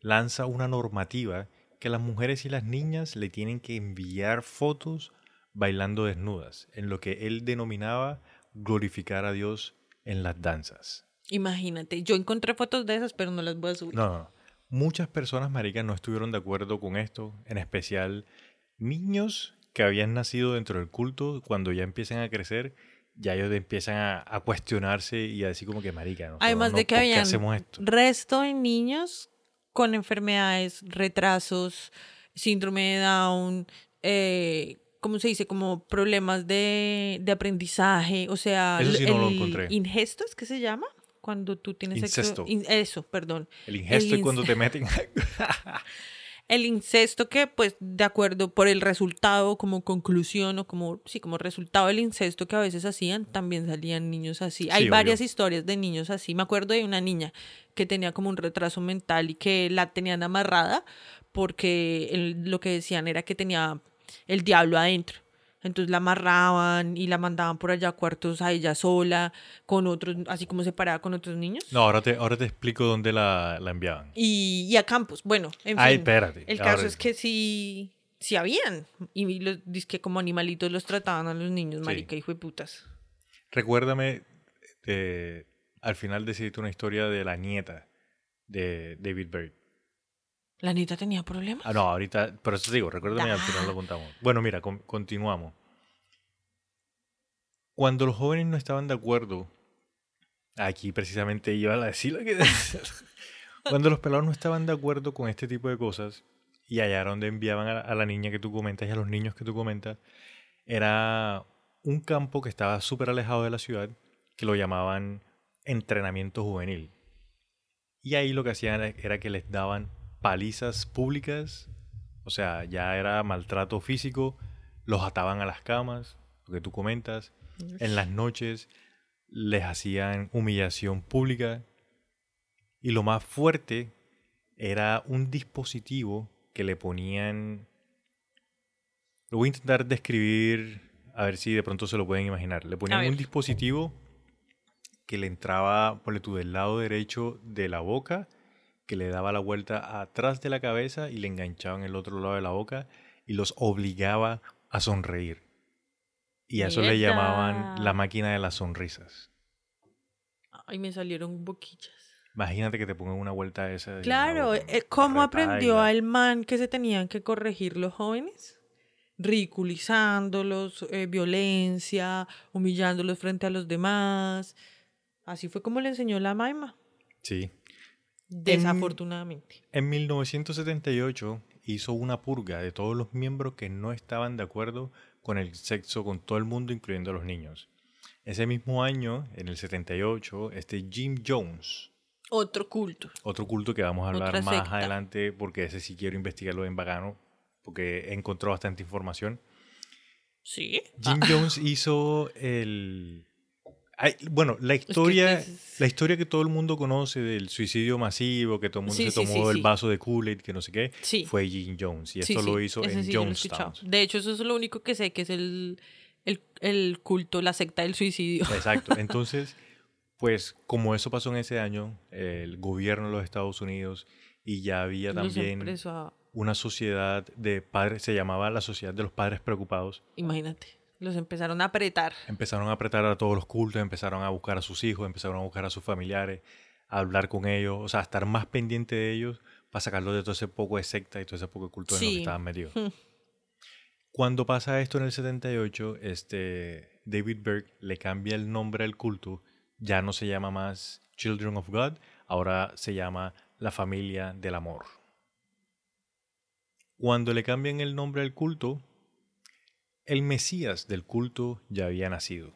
lanza una normativa que las mujeres y las niñas le tienen que enviar fotos bailando desnudas, en lo que él denominaba glorificar a Dios en las danzas. Imagínate, yo encontré fotos de esas, pero no las voy a subir. No, no, no. Muchas personas, maricas, no estuvieron de acuerdo con esto, en especial niños que habían nacido dentro del culto, cuando ya empiezan a crecer, ya ellos empiezan a, a cuestionarse y a decir como que marica, nosotros Además no, de que ¿por qué hacemos esto? resto de niños con enfermedades, retrasos, síndrome de Down, eh, ¿cómo se dice? Como problemas de, de aprendizaje, o sea, Eso sí el no lo encontré. ingesto es que se llama cuando tú tienes sexo- Incesto. in- eso, perdón. El ingesto el y cuando te meten... El incesto que, pues, de acuerdo por el resultado, como conclusión o como, sí, como resultado del incesto que a veces hacían, también salían niños así. Hay obvio. varias historias de niños así. Me acuerdo de una niña que tenía como un retraso mental y que la tenían amarrada porque el- lo que decían era que tenía el diablo adentro. Entonces la amarraban y la mandaban por allá a cuartos a ella sola, con otros, así como separada con otros niños. No, ahora te, ahora te explico dónde la, la enviaban. Y, y a campos. Bueno, en Ay, fin. espérate. El caso es que sí, sí habían. Y los, que como animalitos los trataban a los niños, Sí. marica, hijo de putas. Recuérdame, eh, al final decidiste una historia de la nieta de David Berg. ¿La neta tenía problemas? Ah, no, ahorita, pero eso te digo, recuérdame, al final lo contamos. Bueno, mira, con- continuamos. Cuando los jóvenes no estaban de acuerdo, aquí precisamente iba a decir lo que Cuando los pelados no estaban de acuerdo con este tipo de cosas, y allá donde enviaban a, a la niña que tú comentas y a los niños que tú comentas, era un campo que estaba súper alejado de la ciudad, que lo llamaban entrenamiento juvenil. Y ahí lo que hacían era que les daban palizas públicas, o sea, ya era maltrato físico, los ataban a las camas, lo que tú comentas, en las noches les hacían humillación pública y lo más fuerte era un dispositivo que le ponían... Lo voy a intentar describir, a ver si de pronto se lo pueden imaginar. Le ponían un dispositivo que le entraba, ponle tú, del lado derecho de la boca, que le daba la vuelta atrás de la cabeza y le enganchaba en el otro lado de la boca y los obligaba a sonreír. Y a eso le llamaban la máquina de las sonrisas. Ay, me salieron boquillas. Imagínate que te pongan una vuelta esa. Claro, eh, ¿cómo aprendió al man que se tenían que corregir los jóvenes? Ridiculizándolos, eh, violencia, humillándolos frente a los demás. Así fue como le enseñó la maima. Sí. Desafortunadamente. En 1978 hizo una purga de todos los miembros que no estaban de acuerdo con el sexo con todo el mundo, incluyendo a los niños. Ese mismo año, en el 78, este Jim Jones, Otro culto. otro culto que vamos a hablar más adelante, porque ese sí quiero investigarlo en vagano, porque encontró bastante información. Sí. Jim Ah, Jones hizo el... Bueno, la historia, este es- la historia que todo el mundo conoce del suicidio masivo, que todo el mundo Sí, se tomó sí, el vaso de Kool-Aid, que no sé qué, fue Jim Jones. Y esto lo hizo ese en. Jonestown. De hecho, eso es lo único que sé, que es el, el, el culto, la secta del suicidio. Exacto. Entonces, pues como eso pasó en ese año, el gobierno de los Estados Unidos y ya había también a- una sociedad de padres, se llamaba la Sociedad de los Padres Preocupados, imagínate, los empezaron a apretar. empezaron a apretar a todos los cultos, empezaron a buscar a sus hijos, empezaron a buscar a sus familiares, a hablar con ellos, o sea, a estar más pendiente de ellos para sacarlos de todo ese poco de secta y todo ese poco de culto en lo que estaban metidos. Cuando pasa esto en el 78, este, David Berg le cambia el nombre al culto, ya no se llama más Children of God, ahora se llama la familia del amor. Cuando le cambian el nombre al culto, el Mesías del culto ya había nacido,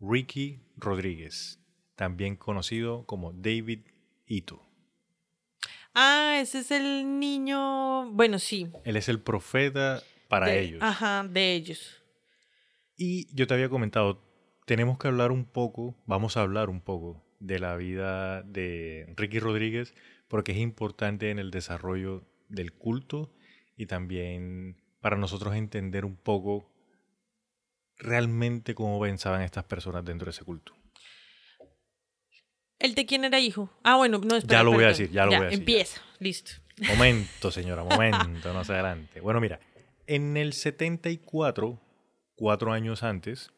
Ricky Rodríguez, también conocido como David Ito. Ah, ese es el niño. Bueno, sí. Él es el profeta para de- ellos. Ajá, de ellos. Y yo te había comentado, tenemos que hablar un poco, vamos a hablar un poco de la vida de Ricky Rodríguez, porque es importante en el desarrollo del culto y también para nosotros entender un poco realmente cómo pensaban estas personas dentro de ese culto. ¿El de quién era hijo? Ah, bueno, no, espera. Ya lo voy a decir, ya lo voy a decir, ya. Empieza, listo. Momento, señora, momento, no se adelante. Bueno, mira, en el 74, cuatro años antes,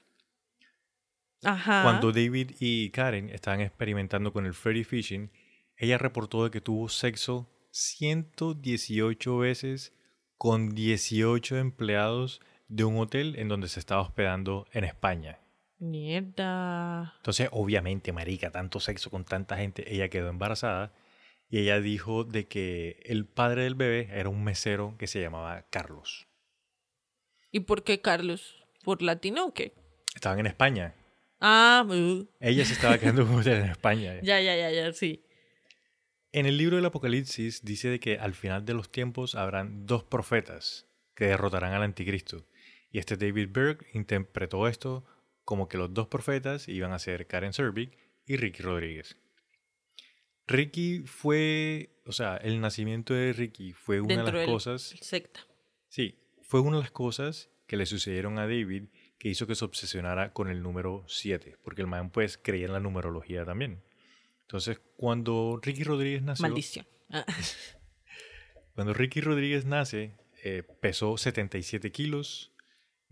Ajá. Cuando David y Karen estaban experimentando con el fairy fishing, ella reportó de que tuvo sexo 118 veces con 18 empleados de un hotel en donde se estaba hospedando en España. Mierda. Entonces, obviamente, marica, tanto sexo con tanta gente, ella quedó embarazada y ella dijo de que el padre del bebé era un mesero que se llamaba Carlos. ¿Y por qué Carlos? ¿Por latino o qué? Estaban en España. Ah, uh, Ella se estaba quedando hotel en España. ya, ya, ya, ya, sí. En el libro del Apocalipsis dice de que al final de los tiempos habrán dos profetas que derrotarán al anticristo. Y este David Berg interpretó esto como que los dos profetas iban a ser Karen Serbic y Ricky Rodríguez. Ricky fue, o sea, el nacimiento de Ricky fue una Dentro de las cosas, secta. sí, fue una de las cosas que le sucedieron a David que hizo que se obsesionara con el número 7, porque el man pues creía en la numerología también. Entonces, cuando Ricky Rodríguez nació, Maldición. Ah, cuando Ricky Rodríguez nace, eh, pesó 77 kilos,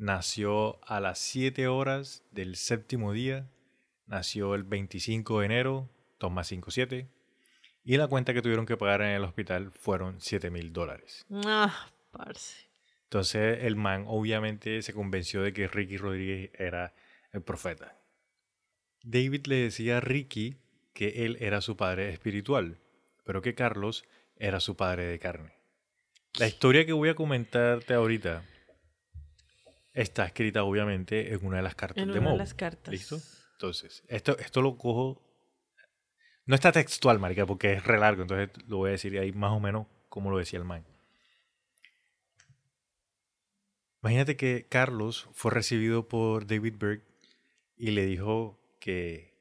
nació a las 7 horas del séptimo día, nació el 25 de enero, 2 más 5, 7, y la cuenta que tuvieron que pagar en el hospital fueron 7 mil dólares. ah, parce. Entonces el man obviamente se convenció de que Ricky Rodríguez era el profeta. David le decía a Ricky que él era su padre espiritual, pero que Carlos era su padre de carne. La historia que voy a comentarte ahorita está escrita obviamente en una de las cartas En de una de Moe. las cartas. ¿Listo? Entonces, esto, esto lo cojo... No está textual, marica, porque es re largo, entonces lo voy a decir ahí más o menos como lo decía el man. Imagínate que Carlos fue recibido por David Berg y le dijo que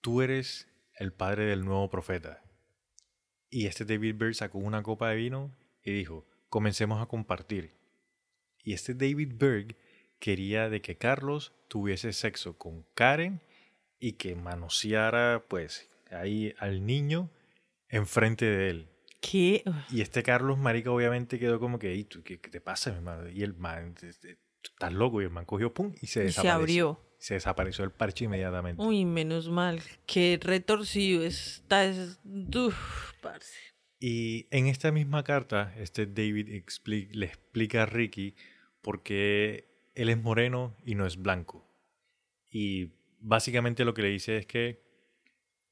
tú eres el padre del nuevo profeta. Y este David Berg sacó una copa de vino y dijo, comencemos a compartir. Y este David Berg quería de que Carlos tuviese sexo con Karen y que manoseara pues ahí al niño enfrente de él. ¿Qué? Y este Carlos Marica obviamente quedó como que, "Ey, ¿tú ¿qué, qué te pasa, mi hermano? Y el man, "Tú estás loco, y el man cogió pum y se Y se desapareció. abrió. Se desapareció el parche inmediatamente. Uy, menos mal. Qué retorcido está. Es... Uf, parce. Y en esta misma carta, este David expli- le explica a Ricky por qué él es moreno y no es blanco. Y básicamente lo que le dice es que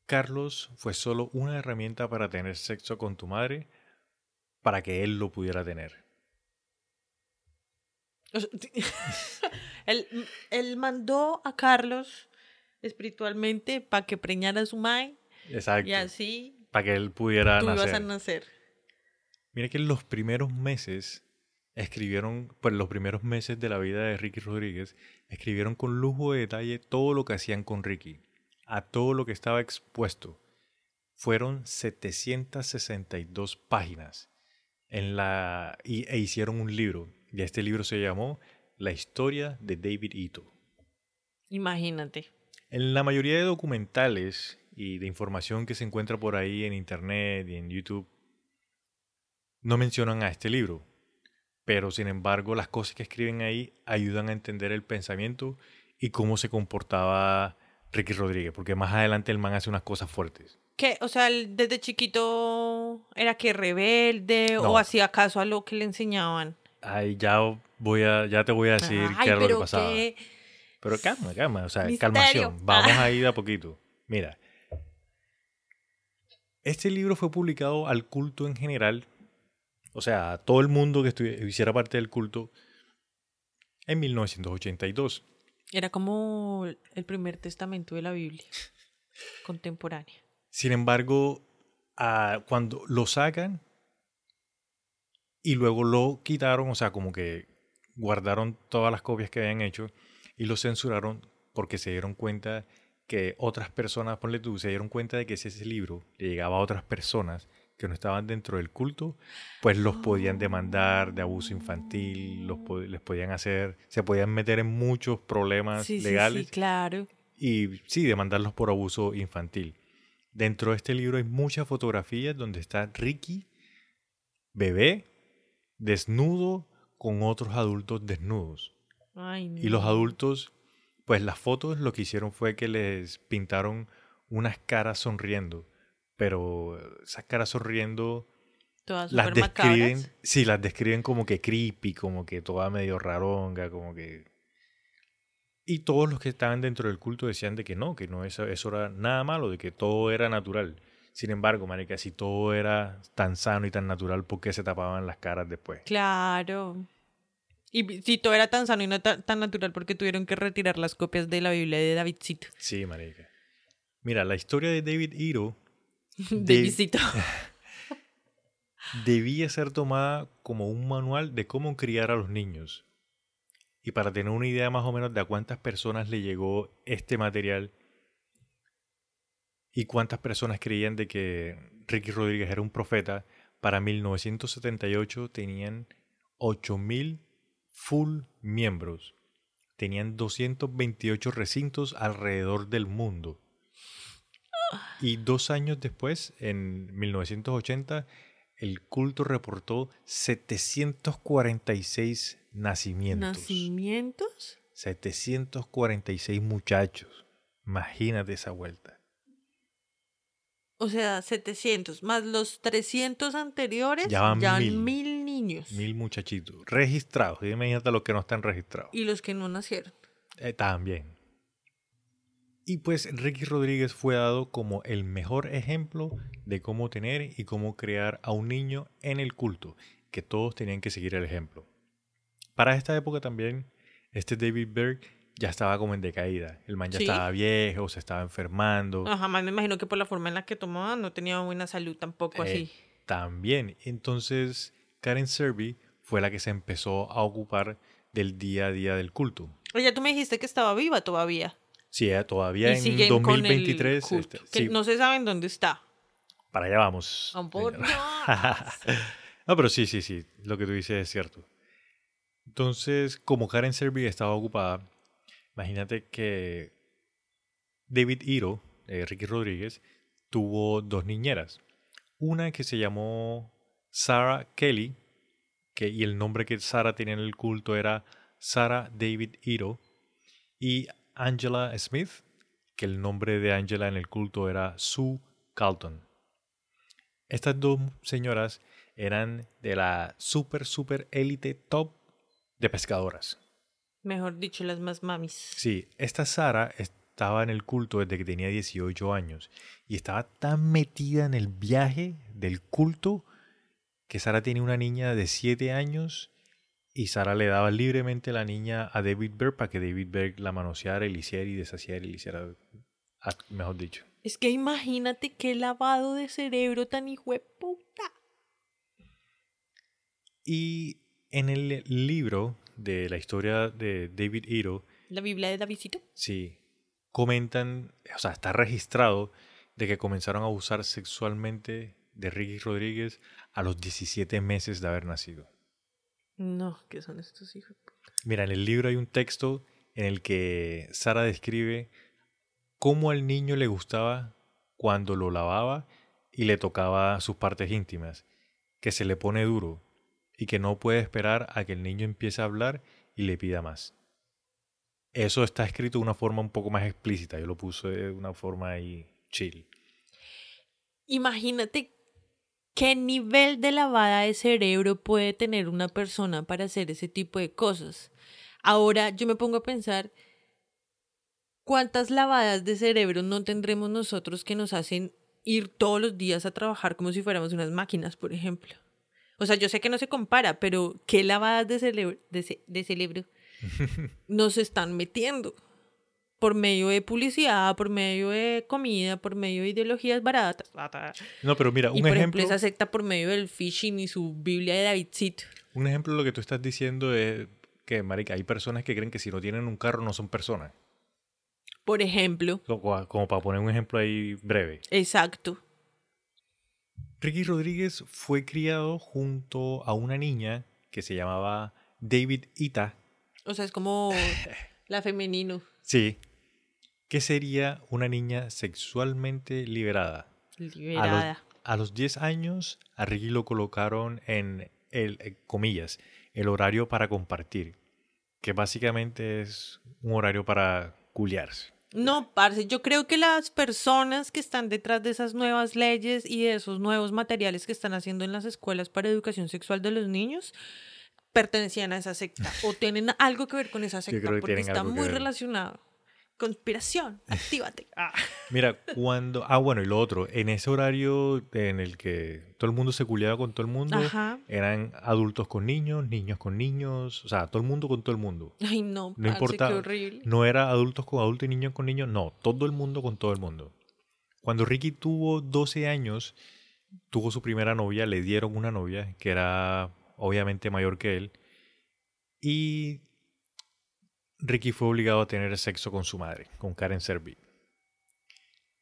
Carlos fue solo una herramienta para tener sexo con tu madre para que él lo pudiera tener. Él, él mandó a Carlos espiritualmente para que preñara a su madre Exacto. y así Para que él pudiera tú ibas a nacer. nacer. Mira que en los primeros meses escribieron, pues los primeros meses de la vida de Ricky Rodríguez, escribieron con lujo de detalle todo lo que hacían con Ricky, a todo lo que estaba expuesto. Fueron 762 páginas en la, y, e hicieron un libro. Y este libro se llamó La historia de David Ito. Imagínate. En la mayoría de documentales y de información que se encuentra por ahí en internet y en YouTube, no mencionan a este libro. Pero sin embargo, las cosas que escriben ahí ayudan a entender el pensamiento y cómo se comportaba Ricky Rodríguez, porque más adelante el man hace unas cosas fuertes. ¿Qué? O sea, desde chiquito era que rebelde No. o hacía caso a lo que le enseñaban. Ay, ya voy a, ya te voy a decir Ay, qué era lo que pasaba. qué- Pero calma, calma, o sea, Misterio. calmación. Vamos Ah. a ir de a poquito. Mira, este libro fue publicado al culto en general, o sea, a todo el mundo que hiciera parte del culto, en 1982. Era como el primer testamento de la Biblia contemporánea. Sin embargo, cuando lo sacan y luego lo quitaron, o sea, como que guardaron todas las copias que habían hecho y lo censuraron porque se dieron cuenta que otras personas, ponle tú, se dieron cuenta de que ese libro le llegaba a otras personas que no estaban dentro del culto, pues los podían demandar de abuso infantil, los les podían hacer, se podían meter en muchos problemas Sí, sí, legales sí, claro. y sí, demandarlos por abuso infantil. Dentro de este libro hay muchas fotografías donde está Ricky, bebé, desnudo con otros adultos desnudos. Ay, Y los adultos, pues las fotos lo que hicieron fue que les pintaron unas caras sonriendo, pero esas caras sonriendo Todas las describen, macabras. sí, las describen como que creepy, como que toda medio raronga, como que... Y todos los que estaban dentro del culto decían de que no, que no eso, eso era nada malo, de que todo era natural. Sin embargo, marica, si todo era tan sano y tan natural, ¿por qué se tapaban las caras después? Claro. Y si todo era tan sano y no ta- tan natural, porque tuvieron que retirar las copias de la Biblia de Davidcito. Sí, marica. Mira, la historia de David Hiro Davidcito. debía ser tomada como un manual de cómo criar a los niños. Y para tener una idea más o menos de a cuántas personas le llegó este material y cuántas personas creían de que Ricky Rodríguez era un profeta, para 1978 tenían 8000 full miembros. Tenían 228 recintos alrededor del mundo. Y dos años después, en 1980, el culto reportó 746 nacimientos. ¿Nacimientos? 746 muchachos. Imagínate esa vuelta. O sea, 700 más los 300 anteriores, Ya van mil. mil niños. Mil muchachitos registrados. Y imagínate los que no están registrados. Y los que no nacieron. Eh, también. Y pues Ricky Rodríguez fue dado como el mejor ejemplo de cómo tener y cómo crear a un niño en el culto, que todos tenían que seguir el ejemplo. Para esta época también, este David Berg ya estaba como en decaída. El man ya Sí. estaba viejo, se estaba enfermando. No, jamás me imagino que por la forma en la que tomaba no tenía buena salud tampoco Eh, así. También. Entonces, Karen Serby fue la que se empezó a ocupar del día a día del culto. Oye, tú me dijiste que estaba viva todavía. Sí, ella todavía y en siguen con el 2023. culto, este, que sí, no se sabe en dónde está. Para allá vamos. Por no, pero sí, sí, sí. Lo que tú dices es cierto. Entonces, como Karen Serby estaba ocupada, imagínate que David Hiro, eh, Ricky Rodríguez, tuvo dos niñeras. Una que se llamó Sarah Kelly, que, y el nombre que Sarah tenía en el culto era Sarah David Hiro, y Angela Smith, que el nombre de Angela en el culto era Sue Carlton. Estas dos señoras eran de la super, super élite top de pescadoras. Mejor dicho, las más mamis. Sí, esta Sara, esta estaba en el culto desde que tenía 18 años y estaba tan metida en el viaje del culto que Sara tenía una niña de 7 años y Sara le daba libremente la niña a David Berg para que David Berg la manoseara y le hiciera y deshaciera y le hiciera, ah, mejor dicho. Es que imagínate qué lavado de cerebro tan hijo de puta. Y en el libro de la historia de David Hiro, La Biblia de Davidcito. sí, comentan, o sea, está registrado de que comenzaron a abusar sexualmente de Ricky Rodríguez a los 17 meses de haber nacido. No, ¿qué son estos hijos? Mira, en el libro hay un texto en el que Sara describe cómo al niño le gustaba cuando lo lavaba y le tocaba sus partes íntimas, que se le pone duro y que no puede esperar a que el niño empiece a hablar y le pida más. Eso está escrito de una forma un poco más explícita, yo lo puse de una forma ahí chill. Imagínate qué nivel de lavada de cerebro puede tener una persona para hacer ese tipo de cosas. Ahora yo me pongo a pensar cuántas lavadas de cerebro no tendremos nosotros que nos hacen ir todos los días a trabajar como si fuéramos unas máquinas, por ejemplo. O sea, yo sé que no se compara, pero qué lavadas de cerebro, de, ce- de cerebro nos están metiendo por medio de publicidad, por medio de comida, por medio de ideologías baratas. No, pero mira, y un por ejemplo, ejemplo, esa secta por medio del phishing y su Biblia de Davidcito. un ejemplo de lo que tú estás diciendo es que, marica, hay personas que creen que si no tienen un carro no son personas. Por ejemplo, Como, como para poner un ejemplo ahí breve. exacto. Ricky Rodríguez fue criado junto a una niña que se llamaba David Ita, O sea, es como la femenino. sí, que sería una niña sexualmente liberada. A Liberada. los, a los 10 años, a Ricky lo colocaron en el, eh, comillas, el horario para compartir, que básicamente es un horario para culiarse. No, parce, yo creo que las personas que están detrás de esas nuevas leyes y de esos nuevos materiales que están haciendo en las escuelas para educación sexual de los niños pertenecían a esa secta o tienen algo que ver con esa secta porque está muy relacionado. Conspiración, actívate. Ah. Mira, cuando... Ah, bueno, y lo otro, en ese horario en el que todo el mundo se culiaba con todo el mundo, Ajá. eran adultos con niños, niños con niños, o sea, todo el mundo con todo el mundo. Ay, no, No importa, qué horrible. no era adultos con adultos y niños con niños, no, todo el mundo con todo el mundo. Cuando Ricky tuvo 12 años, tuvo su primera novia, le dieron una novia que era obviamente mayor que él, y Ricky fue obligado a tener sexo con su madre, con Karen Servi.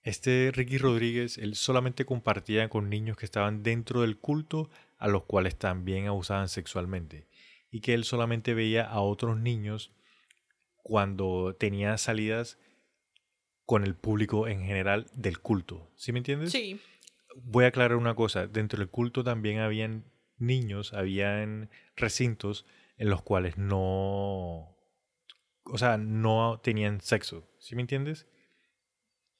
Este Ricky Rodríguez, él solamente compartía con niños que estaban dentro del culto, a los cuales también abusaban sexualmente, y que él solamente veía a otros niños cuando tenía salidas con el público en general del culto. ¿Sí me entiendes? Sí, Voy a aclarar una cosa, dentro del culto también habían niños, habían recintos en los cuales no, o sea, no tenían sexo. ¿Sí me entiendes?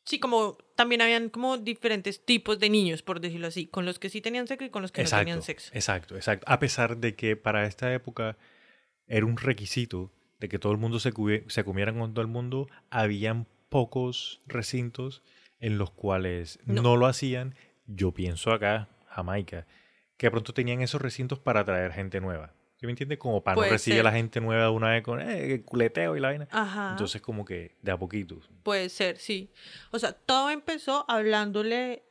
sí, como también habían como diferentes tipos de niños, por decirlo así, con los que sí tenían sexo y con los que no tenían sexo. Exacto, exacto. A pesar de que para esta época era un requisito de que todo el mundo se, se comiera con todo el mundo, habían pocos recintos en los cuales no. No. lo hacían. Yo pienso acá, Jamaica, que de pronto tenían esos recintos para atraer gente nueva. ¿Sí me entiendes? Como para Puede no recibir a la gente nueva de una vez con eh, el culeteo y la vaina. Ajá. Entonces como que de a poquito. Puede ser, sí. O sea, todo empezó hablándole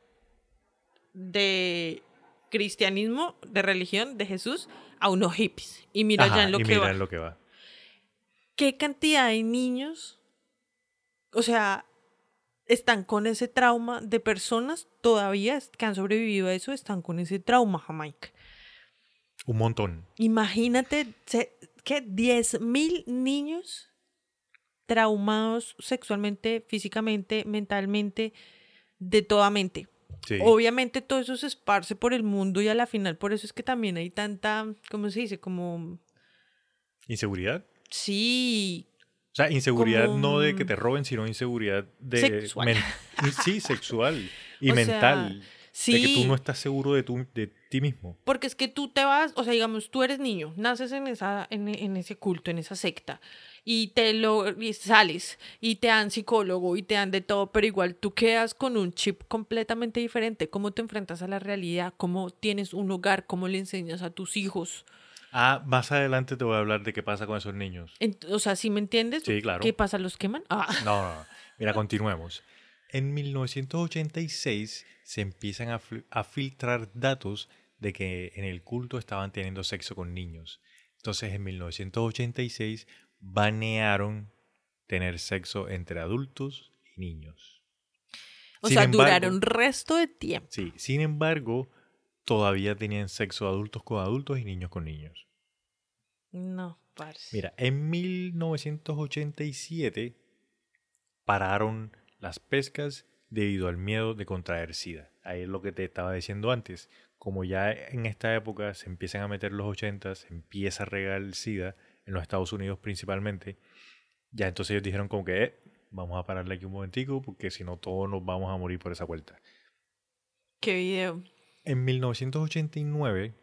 de cristianismo, de religión, de Jesús, a unos hippies. Y mira Ajá, ya en lo y que mira va. en lo que va. ¿Qué cantidad de niños, o sea, están con ese trauma de personas todavía que han sobrevivido a eso, están con ese trauma, Jamaica? Un montón. Imagínate que 10 mil niños traumados sexualmente, físicamente, mentalmente, de toda mente. Sí. Obviamente todo eso se esparce por el mundo y a la final por eso es que también hay tanta, ¿cómo se dice? Como, ¿Inseguridad? sí, O sea, inseguridad Como- no de que te roben, sino inseguridad de... Sexual. sí, sexual y O sea, mental. Sí. De que tú no estás seguro de, tu, de ti mismo. Porque es que tú te vas, o sea, digamos, tú eres niño, naces en, esa, en, en ese culto, en esa secta, y te lo y sales y te dan psicólogo y te dan de todo, pero igual tú quedas con un chip completamente diferente. ¿Cómo te enfrentas a la realidad? ¿Cómo tienes un hogar? ¿Cómo le enseñas a tus hijos? Ah, más adelante te voy a hablar de qué pasa con esos niños. O sea, ¿sí me entiendes? Sí, claro. ¿Qué pasa? ¿Los queman? Ah. No, no, no. Mira, continuemos. En 1986 se empiezan a, fil- a filtrar datos de que en el culto estaban teniendo sexo con niños. Entonces, en 1986 banearon tener sexo entre adultos y niños. O Sin sea, embargo- duraron resto de tiempo. Sí, sin embargo, todavía tenían sexo adultos con adultos y niños con niños. No, parce. Mira, en 1987 pararon las pescas debido al miedo de contraer SIDA. Ahí es lo que te estaba diciendo antes. Como ya en esta época se empiezan a meter los 80, se empieza a regar el SIDA en los Estados Unidos principalmente, ya entonces ellos dijeron como que "Eh, vamos a pararle aquí un momentico porque si no todos nos vamos a morir por esa vuelta. ¿Qué video? En 1989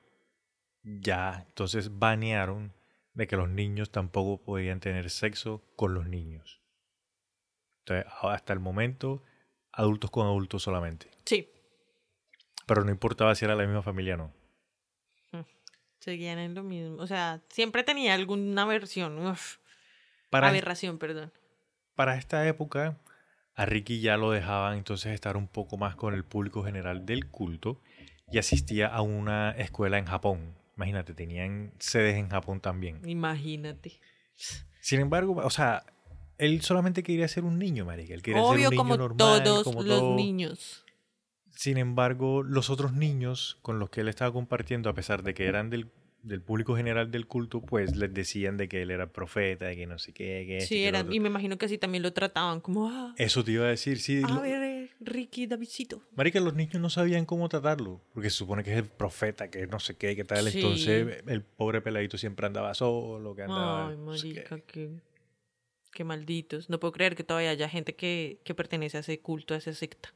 ya entonces banearon de que los niños tampoco podían tener sexo con los niños. Entonces, hasta el momento, adultos con adultos solamente. Sí. Pero no importaba si era la misma familia o no. Seguían en lo mismo. O sea, siempre tenía alguna versión. Uf. Para, Aberración, perdón. para esta época, a Ricky ya lo dejaban entonces estar un poco más con el público general del culto y asistía a una escuela en Japón. Imagínate, tenían sedes en Japón también. Imagínate. Sin embargo, o sea, él solamente quería ser un niño, marica. Él quería ser un niño como normal, todos como los todo. niños. Sin embargo, los otros niños con los que él estaba compartiendo, a pesar de que eran del, del público general del culto, pues les decían de que él era profeta, de que no sé qué, que Sí, eran, y me imagino que así también lo trataban, como, ah, Eso te iba a decir, sí. a lo- ver, eh, Ricky, Davidcito. Marica, los niños no sabían cómo tratarlo, porque se supone que es el profeta, que no sé qué, que tal. Sí. Entonces, el pobre peladito siempre andaba solo, que andaba... Ay, no sé qué. marica, qué, malditos. No puedo creer que todavía haya gente que, que pertenece a ese culto, a esa secta.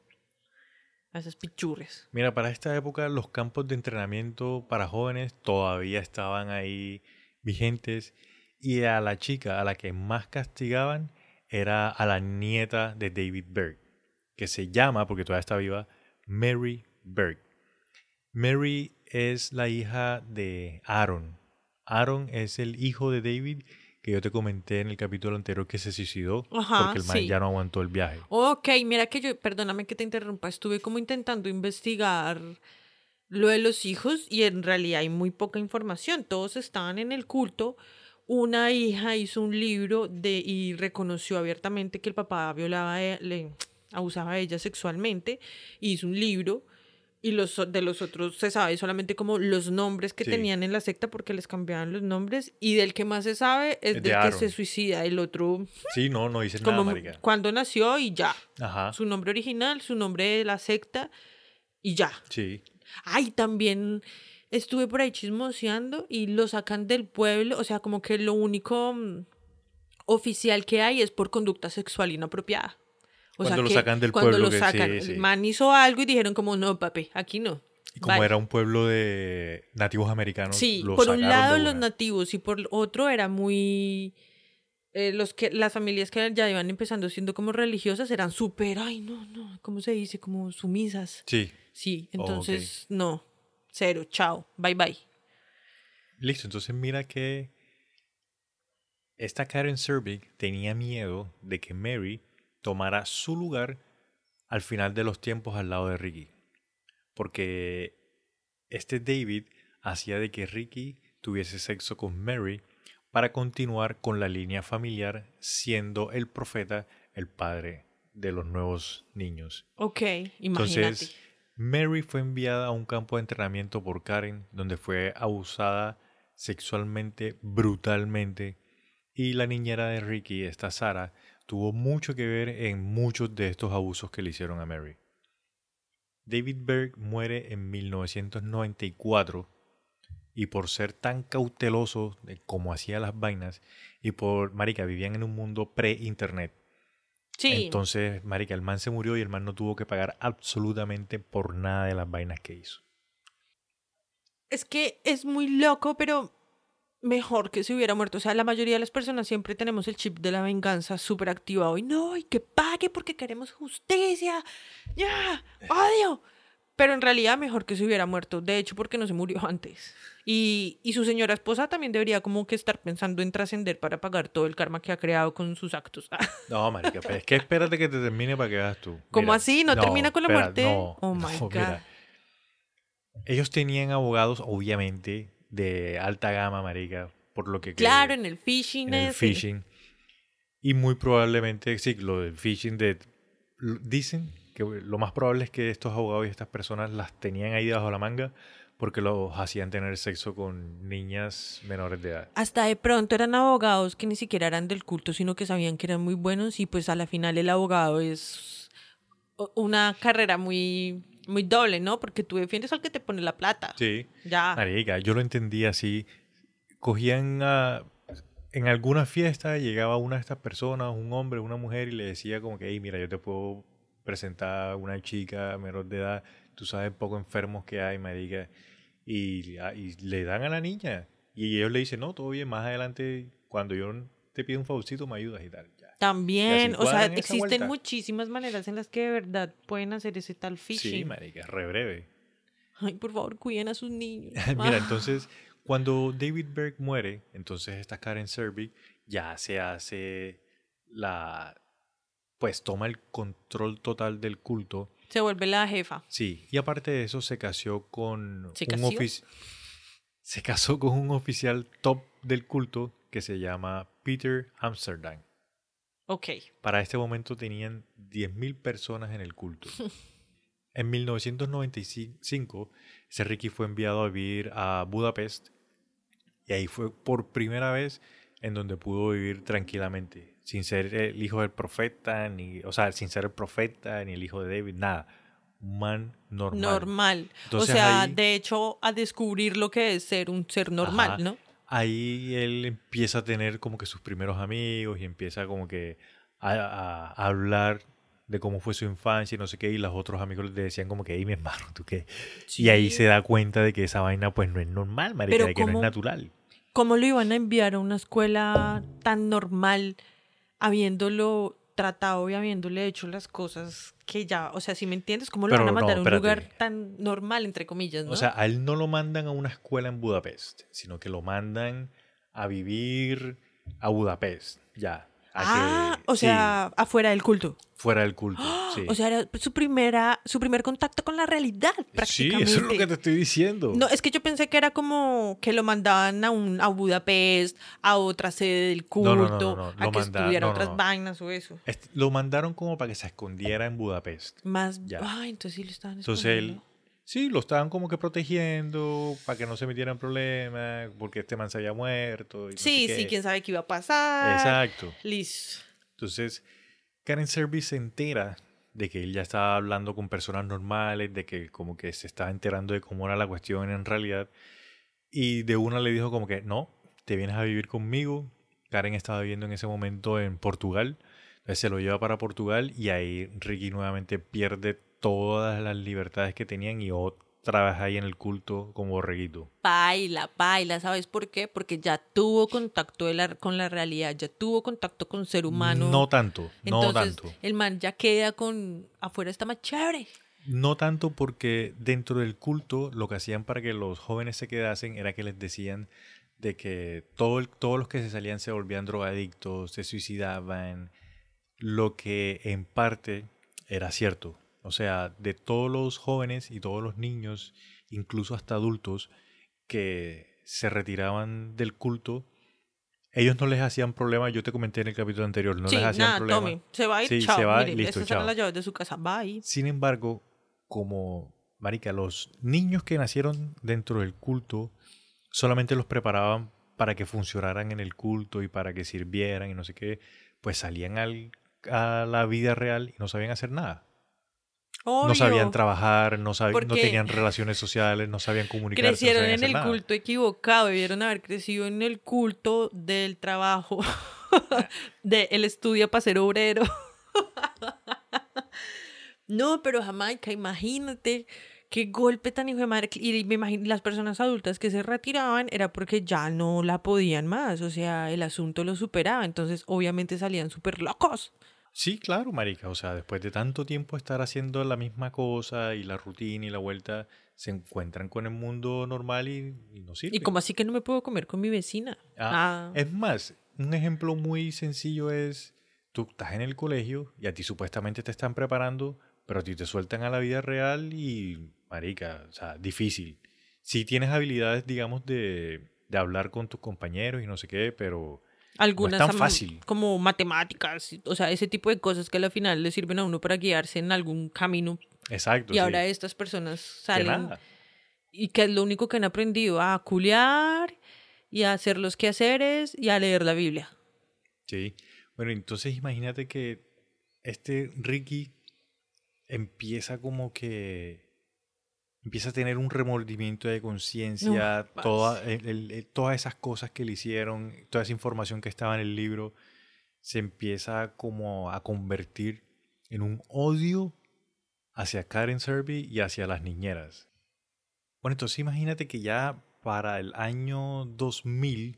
A esas pichurres. Mira, para esta época los campos de entrenamiento para jóvenes todavía estaban ahí vigentes y a la chica a la que más castigaban era a la nieta de David Berg, que se llama, porque todavía está viva, Mary Berg. Mary es la hija de Aaron. Aaron es el hijo de David que yo te comenté en el capítulo anterior que se suicidó Ajá, porque el man sí. ya no aguantó el viaje. Ok, mira que yo, perdóname que te interrumpa, estuve como intentando investigar lo de los hijos y en realidad hay muy poca información. Todos estaban en el culto. Una hija hizo un libro de, y reconoció abiertamente que el papá violaba, a e- le abusaba de ella sexualmente. Hizo un libro y los de los otros se sabe solamente como los nombres que Sí. tenían en la secta porque les cambiaban los nombres y del que más se sabe es Es de del que se suicida. El otro Sí, no, no dice nada, marica. cuando nació y ya Ajá, su nombre original, su nombre de la secta y ya. sí. Ay, también estuve por ahí chismoseando y lo sacan del pueblo, o sea, como que lo único mm, oficial que hay es por conducta sexual inapropiada. O Cuando lo que sacan del cuando pueblo, lo que sacan, sí. el man hizo algo y dijeron como, no, papi, aquí no. Y como Bye". era un pueblo de nativos americanos, Sí, lo por un lado los nativos y por otro era muy eh, los que las familias que ya iban empezando siendo como religiosas eran súper, ay no, no, ¿cómo se dice? Como sumisas. Sí, Sí, Oh, entonces no, cero, chao, bye bye. listo. Entonces mira que esta Karen Servig tenía miedo de que Mary tomara su lugar al final de los tiempos al lado de Ricky. Porque este David hacía de que Ricky tuviese sexo con Mary para continuar con la línea familiar siendo el profeta el padre de los nuevos niños. Ok, imagínate. Entonces, Mary fue enviada a un campo de entrenamiento por Karen, donde fue abusada sexualmente, brutalmente, y la niñera de Ricky, esta Sara, tuvo mucho que ver en muchos de estos abusos que le hicieron a Mary. David Berg muere en 1994 y por ser tan cauteloso de cómo hacía las vainas y por, marica, vivían en un mundo pre-internet. sí, Entonces, marica, el man se murió y el man no tuvo que pagar absolutamente por nada de las vainas que hizo. es que es muy loco, pero mejor que se hubiera muerto. O sea, la mayoría de las personas siempre tenemos el chip de la venganza súper activado. Y no, y que pague porque queremos justicia. Ya, odio. Pero en realidad mejor que se hubiera muerto. De hecho, porque no se murió antes. Y, y su señora esposa también debería como que estar pensando en trascender para pagar todo el karma que ha creado con sus actos. No, marica, pero es que espérate que te termine para que veas tú. ¿Cómo así? ¿No termina con la espera, muerte? no, Oh my no, God. mira. Ellos tenían abogados, obviamente, de alta gama, marica, por lo que... Claro, en el phishing. en el phishing. Y muy probablemente, sí, lo del phishing de... Dicen que lo más probable es que estos abogados y estas personas las tenían ahí debajo de la manga porque los hacían tener sexo con niñas menores de edad. Hasta de pronto eran abogados que ni siquiera eran del culto, sino que sabían que eran muy buenos y pues a la final el abogado es una carrera muy, muy doble, ¿no? Porque tú defiendes al que te pone la plata. Sí. Ya. Marica, yo lo entendí así. Cogían a... En alguna fiesta llegaba una de estas personas, un hombre, una mujer, y le decía como que, hey, mira, yo te puedo presentar a una chica menor de edad, tú sabes poco enfermos que hay, marica, y, y le dan a la niña. Y ellos le dicen, no, todo bien, más adelante, cuando yo te pido un favorcito, me ayudas y tal. También, o sea, existen vuelta. muchísimas maneras en las que de verdad pueden hacer ese tal phishing. Sí, marica, re breve. Ay, por favor, cuiden a sus niños. Mira, Ah. entonces, cuando David Berg muere, entonces esta Karen Serbic ya se hace la. Pues toma el control total del culto. Se vuelve la jefa. Sí, y aparte de eso, se casó con ¿Se un casó? ofici- Se casó con un oficial top del culto que se llama Peter Amsterdam. Ok. Para este momento tenían 10.000 personas en el culto. En 1995, ese Ricky fue enviado a vivir a Budapest y ahí fue por primera vez en donde pudo vivir tranquilamente, sin ser el hijo del profeta, ni, o sea, sin ser el profeta, ni el hijo de David, nada. Un man normal. Normal. Entonces o sea, ahí- de hecho, a descubrir lo que es ser un ser normal, Ajá. ¿no? Ahí él empieza a tener como que sus primeros amigos y empieza como que a, a- a hablar de cómo fue su infancia y no sé qué, y los otros amigos le decían como que, mi hermano, ¿tú qué? Y ahí se da cuenta de que esa vaina pues no es normal, marica, Pero de que no ¿cómo- es natural. ¿Cómo lo iban a enviar a una escuela tan normal, habiéndolo tratado y habiéndole hecho las cosas que ya, o sea, si me entiendes, ¿cómo lo Pero van a no, mandar a un lugar tan normal, entre comillas, ¿no? O sea, a él no lo mandan a una escuela en Budapest, sino que lo mandan a vivir a Budapest, ya. Ah, que- o sí, sea, afuera del culto. fuera del culto. sí. O sea, era su primera, su primer contacto con la realidad, sí, prácticamente. eso es lo que te estoy diciendo. No, es que yo pensé que era como que lo mandaban a un a Budapest, a otra sede del culto, No, no, no, no, no, a lo que manda- estudiara otras vainas o eso. Este, lo mandaron como para que se escondiera en Budapest. Más, Ya. ay, entonces sí lo estaban Entonces él, escondiendo. Sí, lo estaban como que protegiendo para que no se metieran problemas, porque este man se había muerto. y no Sí, sé sí, quién sabe qué iba a pasar. Exacto. Listo. Entonces, Karen Service se entera de que él ya estaba hablando con personas normales, de que como que se estaba enterando de cómo era la cuestión en realidad. Y de una le dijo como que, no, te vienes a vivir conmigo. Karen estaba viviendo en ese momento en Portugal. Entonces se lo lleva para Portugal y ahí Ricky nuevamente pierde todas las libertades que tenían y otra vez ahí en el culto como borreguito. Baila, baila, ¿sabes por qué? Porque ya tuvo contacto de la- con la realidad, ya tuvo contacto con ser humano. No tanto, no Entonces, tanto. el man ya queda con afuera está más chévere. No tanto porque dentro del culto lo que hacían para que los jóvenes se quedasen era que les decían de que todo el- todos los que se salían se volvían drogadictos, se suicidaban, lo que en parte era cierto. O sea, de todos los jóvenes y todos los niños, incluso hasta adultos, que se retiraban del culto, ellos no les hacían problema, yo te comenté en el capítulo anterior, no sí, les hacían nada, problema. tome, se va a ir, Sí, chao. se va, Mire, listo, chao. las llaves de su casa, bye. Sin embargo, como, marica, los niños que nacieron dentro del culto solamente los preparaban para que funcionaran en el culto y para que sirvieran y no sé qué, pues salían al- a la vida real y no sabían hacer nada. No sabían trabajar, no, sabi- no tenían relaciones sociales, no sabían comunicarse. no Crecieron sabían en el nada. culto equivocado, debieron haber crecido en el culto del trabajo, de el estudio para ser obrero. no, pero Jamaica, imagínate qué golpe tan hijo de madre. Y me imagino, las personas adultas que se retiraban era porque ya no la podían más. O sea, el asunto lo superaba. Entonces, obviamente salían súper locos. Sí, claro, marica. O sea, después de tanto tiempo estar haciendo la misma cosa y la rutina y la vuelta, se encuentran con el mundo normal y, no sirve. ¿Y como así que no me puedo comer con mi vecina? Ah, ah. Es más, un ejemplo muy sencillo es, tú estás en el colegio y a ti supuestamente te están preparando, pero a ti te sueltan a la vida real y, marica, o sea, difícil. Si tienes habilidades, digamos, de, de hablar con tus compañeros y no sé qué, pero algunas tan fácil. como matemáticas, o sea, ese tipo de cosas que al final le sirven a uno para guiarse en algún camino. Exacto. Y ahora estas personas salen y que es lo único que han aprendido a culiar y a hacer los quehaceres y a leer la Biblia. Sí. Bueno, entonces imagínate que este Ricky empieza como que empieza a tener un remordimiento de conciencia, toda, todas esas cosas que le hicieron, toda esa información que estaba en el libro, se empieza como a convertir en un odio hacia Karen Serby y hacia las niñeras. Bueno, entonces imagínate que ya para el año 2000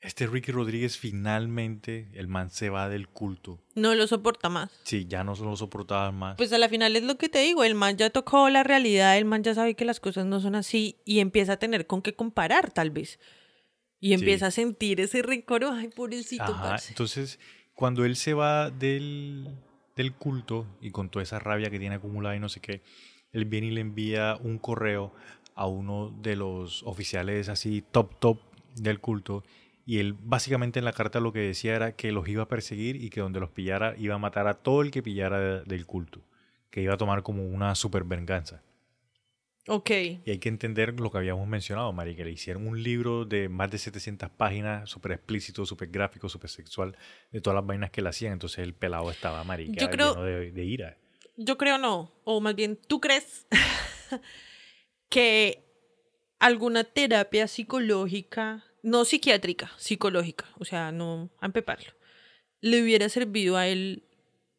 este Ricky Rodríguez finalmente, el man se va del culto. No lo soporta más. Sí, ya no lo soportaba más. Pues a la final es lo que te digo, el man ya tocó la realidad, el man ya sabe que las cosas no son así y empieza a tener con qué comparar tal vez. Y empieza a sentir ese rencor, ay, pobrecito. Ajá, entonces, cuando él se va del, del culto y con toda esa rabia que tiene acumulada y no sé qué, él viene y le envía un correo a uno de los oficiales así top top del culto y él básicamente en la carta lo que decía era que los iba a perseguir y que donde los pillara iba a matar a todo el que pillara del culto, que iba a tomar como una super venganza. Ok. Y hay que entender lo que habíamos mencionado, Mari, que le hicieron un libro de más de 700 páginas, súper explícito, súper gráfico, súper sexual, de todas las vainas que le hacían. Entonces el pelado estaba, Mari, yo creo, lleno de, de ira. Yo creo no, o más bien, ¿tú crees que alguna terapia psicológica no psiquiátrica, psicológica, o sea, no a empeparlo, le hubiera servido a él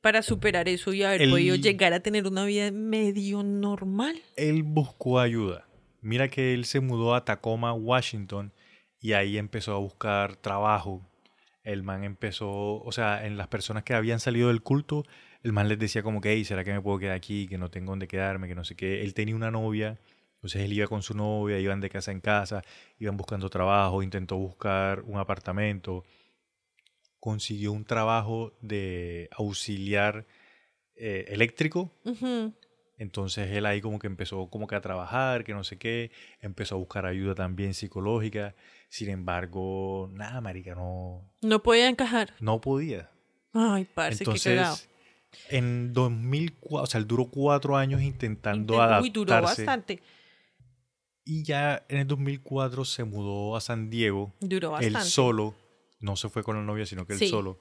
para superar eso y haber podido llegar a tener una vida medio normal. Él buscó ayuda. Mira que él se mudó a Tacoma, Washington, y ahí empezó a buscar trabajo. El man empezó, o sea, en las personas que habían salido del culto, el man les decía como que, hey, ¿será que me puedo quedar aquí? Que no tengo dónde quedarme, que no sé qué. Él tenía una novia entonces él iba con su novia, iban de casa en casa, iban buscando trabajo, intentó buscar un apartamento, consiguió un trabajo de auxiliar eh, eléctrico. Entonces él ahí como que empezó como que a trabajar, que no sé qué, empezó a buscar ayuda también psicológica. Sin embargo, nada, marica, no... No podía encajar. No podía. Ay, parece que cagado. En 2004, o sea, él duró cuatro años intentando adaptarse. Uy, duró bastante. Y ya en el 2004 se mudó a San Diego. Duró bastante. Él solo. No se fue con la novia, sino que él solo.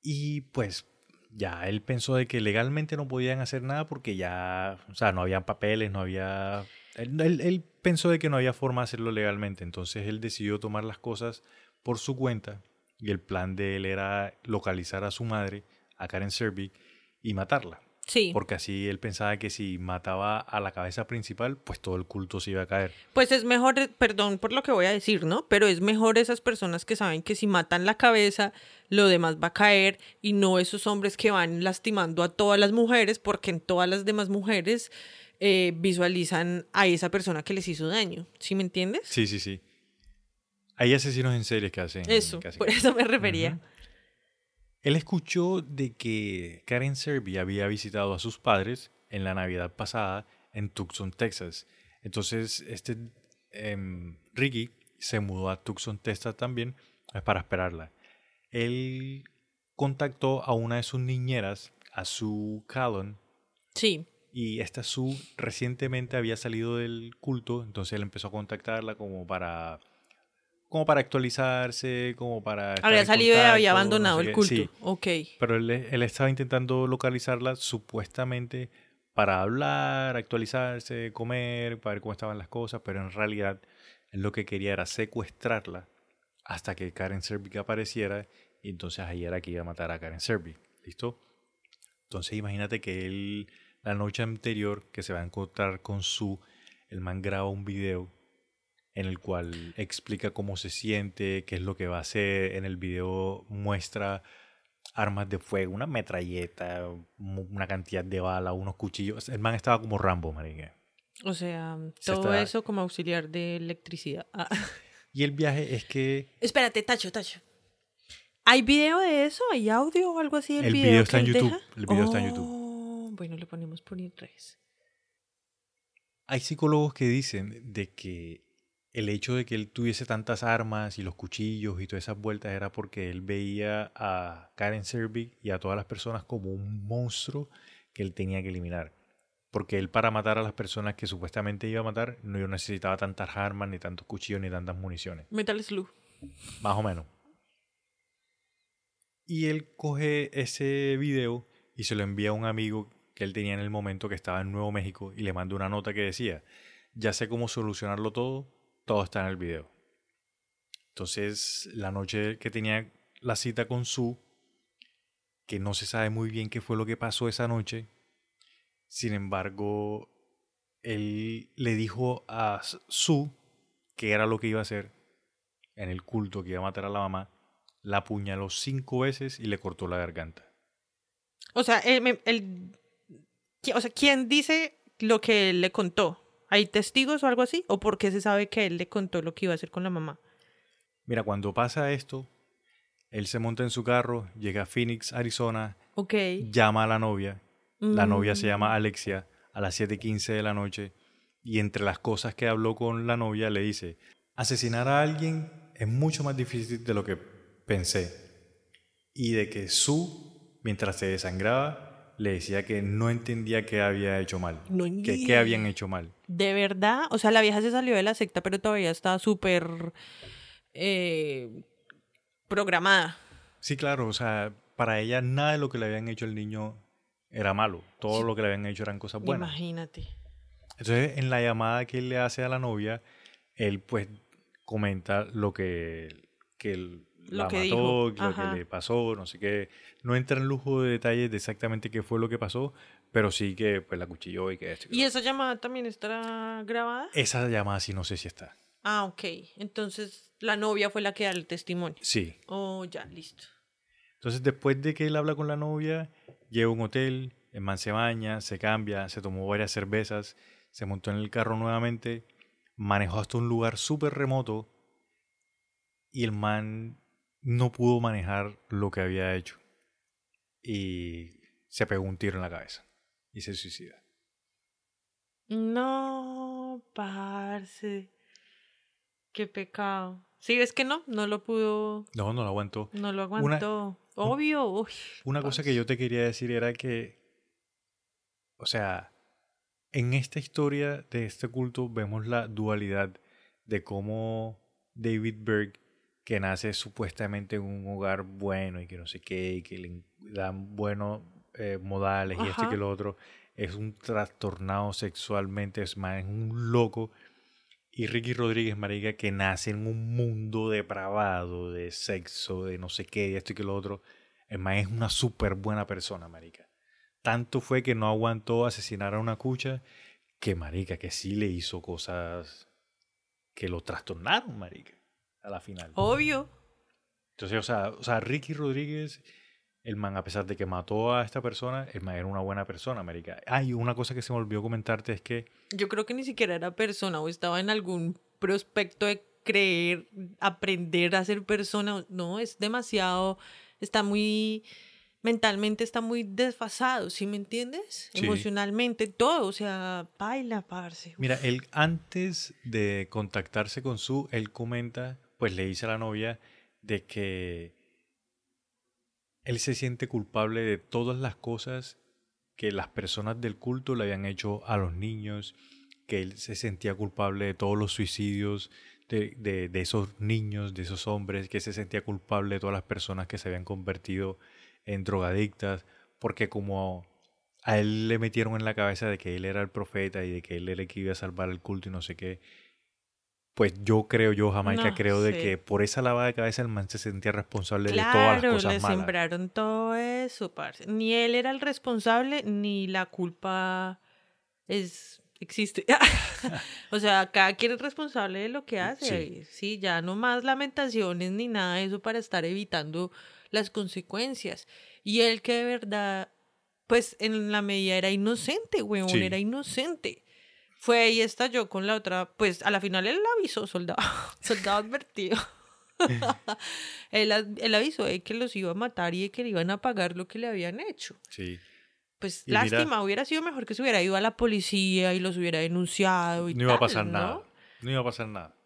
Y pues ya él pensó de que legalmente no podían hacer nada porque ya, o sea, no había papeles, no había... Él, él, pensó de que no había forma de hacerlo legalmente, entonces él decidió tomar las cosas por su cuenta y el plan de él era localizar a su madre, a Karen Serby, y matarla. Sí. Porque así él pensaba que si mataba a la cabeza principal, pues todo el culto se iba a caer. Pues es mejor, perdón por lo que voy a decir, ¿no? Pero es mejor esas personas que saben que si matan la cabeza, lo demás va a caer y no esos hombres que van lastimando a todas las mujeres, porque en todas las demás mujeres eh, visualizan a esa persona que les hizo daño. ¿Sí me entiendes? Sí, sí, sí. Hay asesinos en serie que hacen. Eso, por eso me refería. Él escuchó de que Karen Serby había visitado a sus padres en la Navidad pasada en Tucson, Texas. Entonces, este em, Ricky se mudó a Tucson, Texas también pues, para esperarla. Él contactó a una de sus niñeras, a Sue Callon. Sí. Y esta Sue recientemente había salido del culto, entonces él empezó a contactarla como para como para actualizarse, como para... Había salido y había abandonado el culto. Sí, ok. Pero él, él, estaba intentando localizarla supuestamente para hablar, actualizarse, comer, para ver cómo estaban las cosas, pero en realidad él lo que quería era secuestrarla hasta que Karen Serby apareciera y entonces ahí era que iba a matar a Karen Serby. ¿Listo? Entonces imagínate que él la noche anterior que se va a encontrar con Su, el man graba un video en el cual explica cómo se siente, qué es lo que va a hacer. En el video muestra armas de fuego, una metralleta, una cantidad de balas, unos cuchillos. El man estaba como Rambo, marica. O sea, todo eso como auxiliar de electricidad. Ah. Y el viaje es que... Espérate, Tacho, Tacho. ¿Hay video de eso? ¿Hay audio o algo así el video? está en YouTube. El video está en YouTube. Bueno, lo ponemos por interés. Hay psicólogos que dicen de que el hecho de que él tuviese tantas armas y los cuchillos y todas esas vueltas era porque él veía a Karen Servik y a todas las personas como un monstruo que él tenía que eliminar. Porque él para matar a las personas que supuestamente iba a matar no necesitaba tantas armas, ni tantos cuchillos, ni tantas municiones. Metal Slug. Más o menos. Y él coge ese video y se lo envía a un amigo que él tenía en el momento que estaba en Nuevo México y le manda una nota que decía, ya sé cómo solucionarlo todo, todo está en el video. Entonces, la noche que tenía la cita con Su, que no se sabe muy bien qué fue lo que pasó esa noche, sin embargo, él le dijo a Su que era lo que iba a hacer en el culto que iba a matar a la mamá, la apuñaló cinco veces y le cortó la garganta. O sea, el, o sea, ¿quién dice lo que le contó? ¿Hay testigos o algo así? ¿O por qué se sabe que él le contó lo que iba a hacer con la mamá? Mira, cuando pasa esto, él se monta en su carro, llega a Phoenix, Arizona, llama a la novia la novia se llama mm. Alexia a las 7:15 de la noche y entre las cosas que habló con la novia le dice, asesinar a alguien es mucho más difícil de lo que pensé. Y de que su, mientras se desangraba, le decía que no entendía qué había hecho mal. que qué habían hecho mal. De verdad, o sea, la vieja se salió de la secta, pero todavía estaba súper eh, programada. Sí, claro, o sea, para ella nada de lo que le habían hecho al niño era malo. Todo lo que le habían hecho eran cosas buenas. Imagínate. Entonces, en la llamada que él le hace a la novia, él pues comenta lo que, que lo que mató, lo que le pasó, no sé qué. No entra en lujo de detalles de exactamente qué fue lo que pasó, pero sí que pues la cuchilló y que esto. ¿Y esa llamada también estará grabada? Esa llamada sí no sé si está. Ah, ok. Entonces la novia fue la que da el testimonio. Sí. Oh, ya, listo. Entonces después de que él habla con la novia, Llega a un hotel, el man se baña, se cambia, se tomó varias cervezas, se montó en el carro nuevamente, manejó hasta un lugar súper remoto y el man no pudo manejar lo que había hecho. Y se pegó un tiro en la cabeza y se suicida. No, parce. Qué pecado. Sí, es que no, no lo pudo. No, no lo aguantó. No lo aguantó. Obvio. una cosa que yo te quería decir era que, o sea, en esta historia de este culto vemos la dualidad de cómo David Berg, que nace supuestamente en un hogar bueno y que no sé qué, y que le dan buenos eh, modales y esto y que lo otro, es un trastornado sexualmente, es más, es un loco y Ricky Rodríguez, marica, que nace en un mundo depravado de sexo, de no sé qué, de esto y que lo otro. El man es una súper buena persona, marica. Tanto fue que no aguantó asesinar a una cucha que, marica, que sí le hizo cosas que lo trastornaron, marica, a la final. Obvio. Entonces, o sea, o sea Ricky Rodríguez el man, a pesar de que mató a esta persona, el man era una buena persona, América. Ah, y una cosa que se me olvidó comentarte es que... Yo creo que ni siquiera era persona o estaba en algún prospecto de creer, aprender a ser persona. No, es demasiado, está muy, mentalmente está muy desfasado, ¿sí me entiendes? Emocionalmente, todo, o sea, baila, parce. Mira, él antes de contactarse con su, él comenta, pues le dice a la novia de que él se siente culpable de todas las cosas que las personas del culto le habían hecho a los niños, que él se sentía culpable de todos los suicidios de, de, esos niños, de esos hombres, que se sentía culpable de todas las personas que se habían convertido en drogadictas, porque como a él le metieron en la cabeza de que él era el profeta y de que él era el que iba a salvar el culto y no sé qué, pues yo creo, yo Jamaica No, creo de sí. que por esa lavada de cabeza el man se sentía responsable de todas las Claro, cosas le malas. sembraron todo eso, parce. Ni él era el responsable, ni la culpa es existe. o sea, cada quien es responsable de lo que hace. Sí. ya no más lamentaciones ni nada de eso para estar evitando las consecuencias. Y él que de verdad, pues en la medida era inocente, weón, Sí. era inocente. Fue y estalló con la otra, pues a la final él avisó, soldado, soldado advertido. él, él avisó de que los iba a matar y de que le iban a pagar lo que le habían hecho. Sí. Pues Y mira- lástima, hubiera sido mejor que se hubiera ido a la policía y los hubiera denunciado y No iba a pasar ¿no? nada. No iba a pasar nada.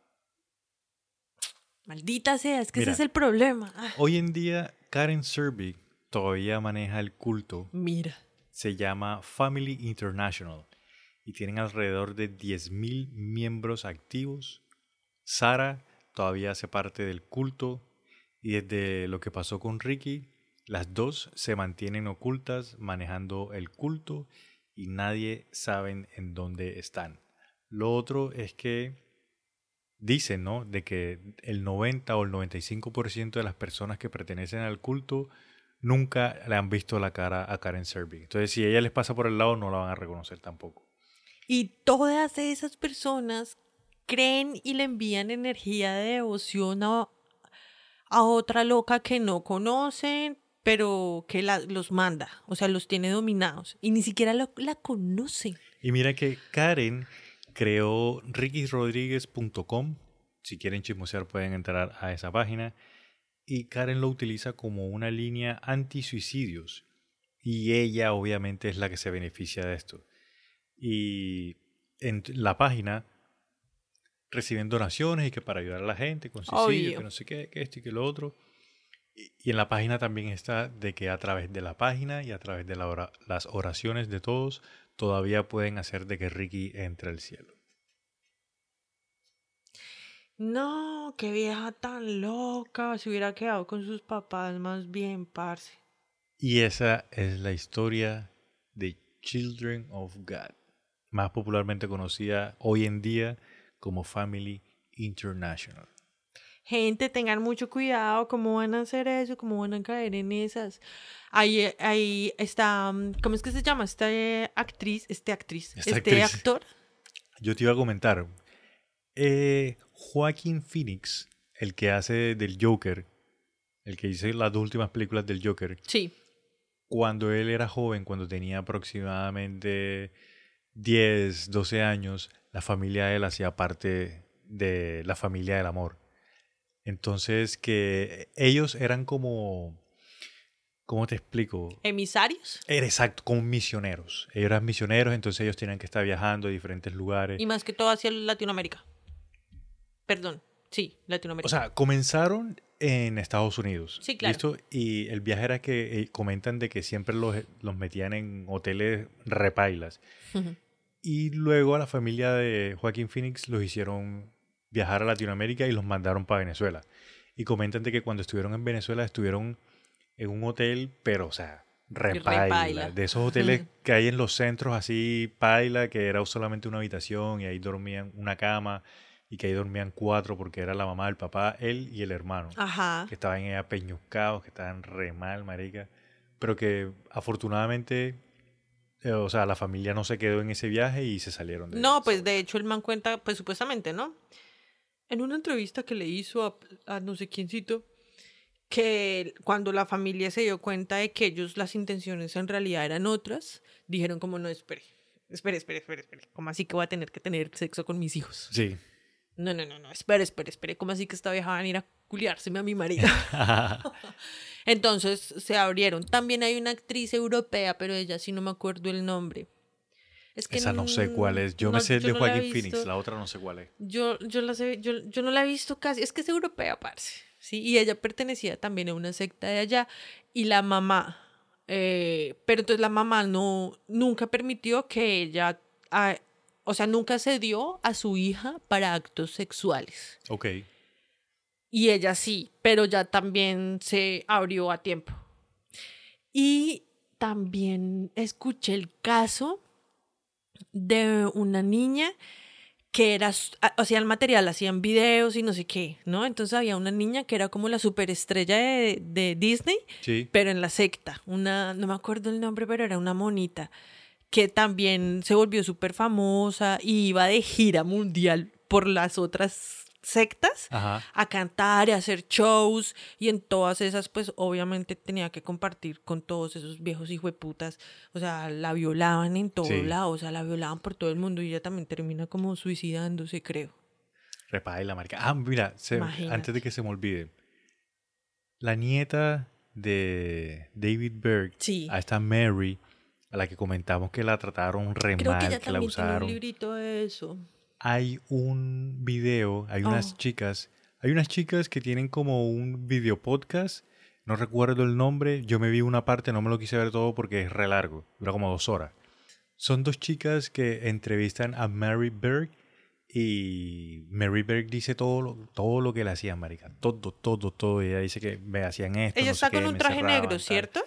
Maldita sea, es que Mira. ese es el problema. Ah, Hoy en día, Karen Serby todavía maneja el culto. mira. Se llama Family International y tienen alrededor de 10.000 miembros activos. Sara todavía hace parte del culto y desde lo que pasó con Ricky, las dos se mantienen ocultas manejando el culto y nadie sabe en dónde están. Lo otro es que dicen, ¿no? De que el 90 o el 95% de las personas que pertenecen al culto nunca le han visto la cara a Karen Serby. Entonces, si ella les pasa por el lado, no la van a reconocer tampoco. Y todas esas personas creen y le envían energía de devoción a, a otra loca que no conocen, pero que la- los manda, o sea, los tiene dominados. Y ni siquiera la conocen. Y mira que Karen creó rickyrodriguez.com. Si quieren chismosear pueden entrar a esa página. Y Karen lo utiliza como una línea anti-suicidios. Y ella obviamente es la que se beneficia de esto. Y en la página reciben donaciones y que para ayudar a la gente con suicidio, que no sé qué, que esto y que lo otro. Y, y en la página también está de que a través de la página y a través de la ora- las oraciones de todos, todavía pueden hacer de que Ricky entre al cielo. No, qué vieja tan loca. Se hubiera quedado con sus papás más bien, parce. Y esa es la historia de Children of God, más popularmente conocida hoy en día como Family International. Gente, tengan mucho cuidado, cómo van a hacer eso, cómo van a caer en esas. Ahí, ahí está, mm, ¿cómo es que se llama? Esta eh, actriz, este actriz, Esta este actriz. actor. Yo te iba a comentar, eh, Joaquín Phoenix, el que hace del Joker, el que hizo las dos últimas películas del Joker, Sí, cuando él era joven, cuando tenía aproximadamente 10, 12 años, la familia de él hacía parte de la familia del amor. Entonces que ellos eran como, ¿cómo te explico? emisarios. Era exacto, como misioneros. Ellos eran misioneros, entonces ellos tenían que estar viajando a diferentes lugares. Y más que todo hacia Latinoamérica. Perdón, sí, Latinoamérica. O sea, comenzaron en Estados Unidos. Sí, claro. ¿listo? Y el viaje era que eh, comentan de que siempre los, los metían en hoteles repailas. Y luego a la familia de Joaquín Phoenix los hicieron viajar a Latinoamérica y los mandaron para Venezuela. Y comentan de que cuando estuvieron en Venezuela estuvieron en un hotel, pero, o sea, repaila. De esos hoteles que hay en los centros así, paila, que era solamente una habitación y ahí dormían una cama y que ahí dormían cuatro porque era la mamá, el papá, él y el hermano Ajá. que estaban apeñuscados, que estaban re mal, marica. Pero que afortunadamente, o sea, la familia no se quedó en ese viaje y se salieron de No, pues de hecho el man cuenta, pues supuestamente, ¿no? En una entrevista que le hizo a, a no sé quiéncito, que cuando la familia se dio cuenta de que ellos las intenciones en realidad eran otras, dijeron como no, espere, espere, espere, espere, espere, ¿cómo así que voy a tener que tener sexo con mis hijos? Sí. No, no, no, no, espere, espere, espere, ¿cómo así que esta vieja va a venir a culiárseme a mi marido? Entonces se abrieron. También hay una actriz europea, pero ella sí no me acuerdo el nombre. Es Esa no sé cuál es. Yo no, me sé de no Joaquín Phoenix, la otra no sé cuál es. Yo, yo, la sé, yo, yo no la he visto casi, es que es europea, parce. ¿sí? Y ella pertenecía también a una secta de allá. Y la mamá, eh, pero entonces la mamá no, nunca permitió que ella, ah, o sea, nunca se dio a su hija para actos sexuales. Ok. Y ella sí, pero ya también se abrió a tiempo. Y también escuché el caso de una niña que era, hacían material, hacían videos y no sé qué, ¿no? Entonces había una niña que era como la superestrella de, de Disney, Sí. pero en la secta, una, no me acuerdo el nombre, pero era una monita, que también se volvió súper famosa y iba de gira mundial por las otras sectas Ajá. a cantar y a hacer shows y en todas esas pues obviamente tenía que compartir con todos esos viejos hijueputas, o sea, la violaban en todos Sí. lados, o sea, la violaban por todo el mundo y ella también termina como suicidándose, creo. Repaila, marica. Ah, mira, se- antes de que se me olvide. La nieta de David Berg, Sí. a esta Mary, a la que comentamos que la trataron re Creo mal, que la también tiene un usaron. librito de eso. Hay un video, hay unas Oh. chicas, hay unas chicas que tienen como un video podcast, no recuerdo el nombre, yo me vi una parte, no me lo quise ver todo porque es re largo, dura como dos horas. Son dos chicas que entrevistan a Mary Berg y Mary Berg dice todo lo, todo lo que le hacían, marica. Todo, todo, todo. Ella dice que me hacían esto. Ella no sé está con qué, un traje negro, tal. ¿cierto?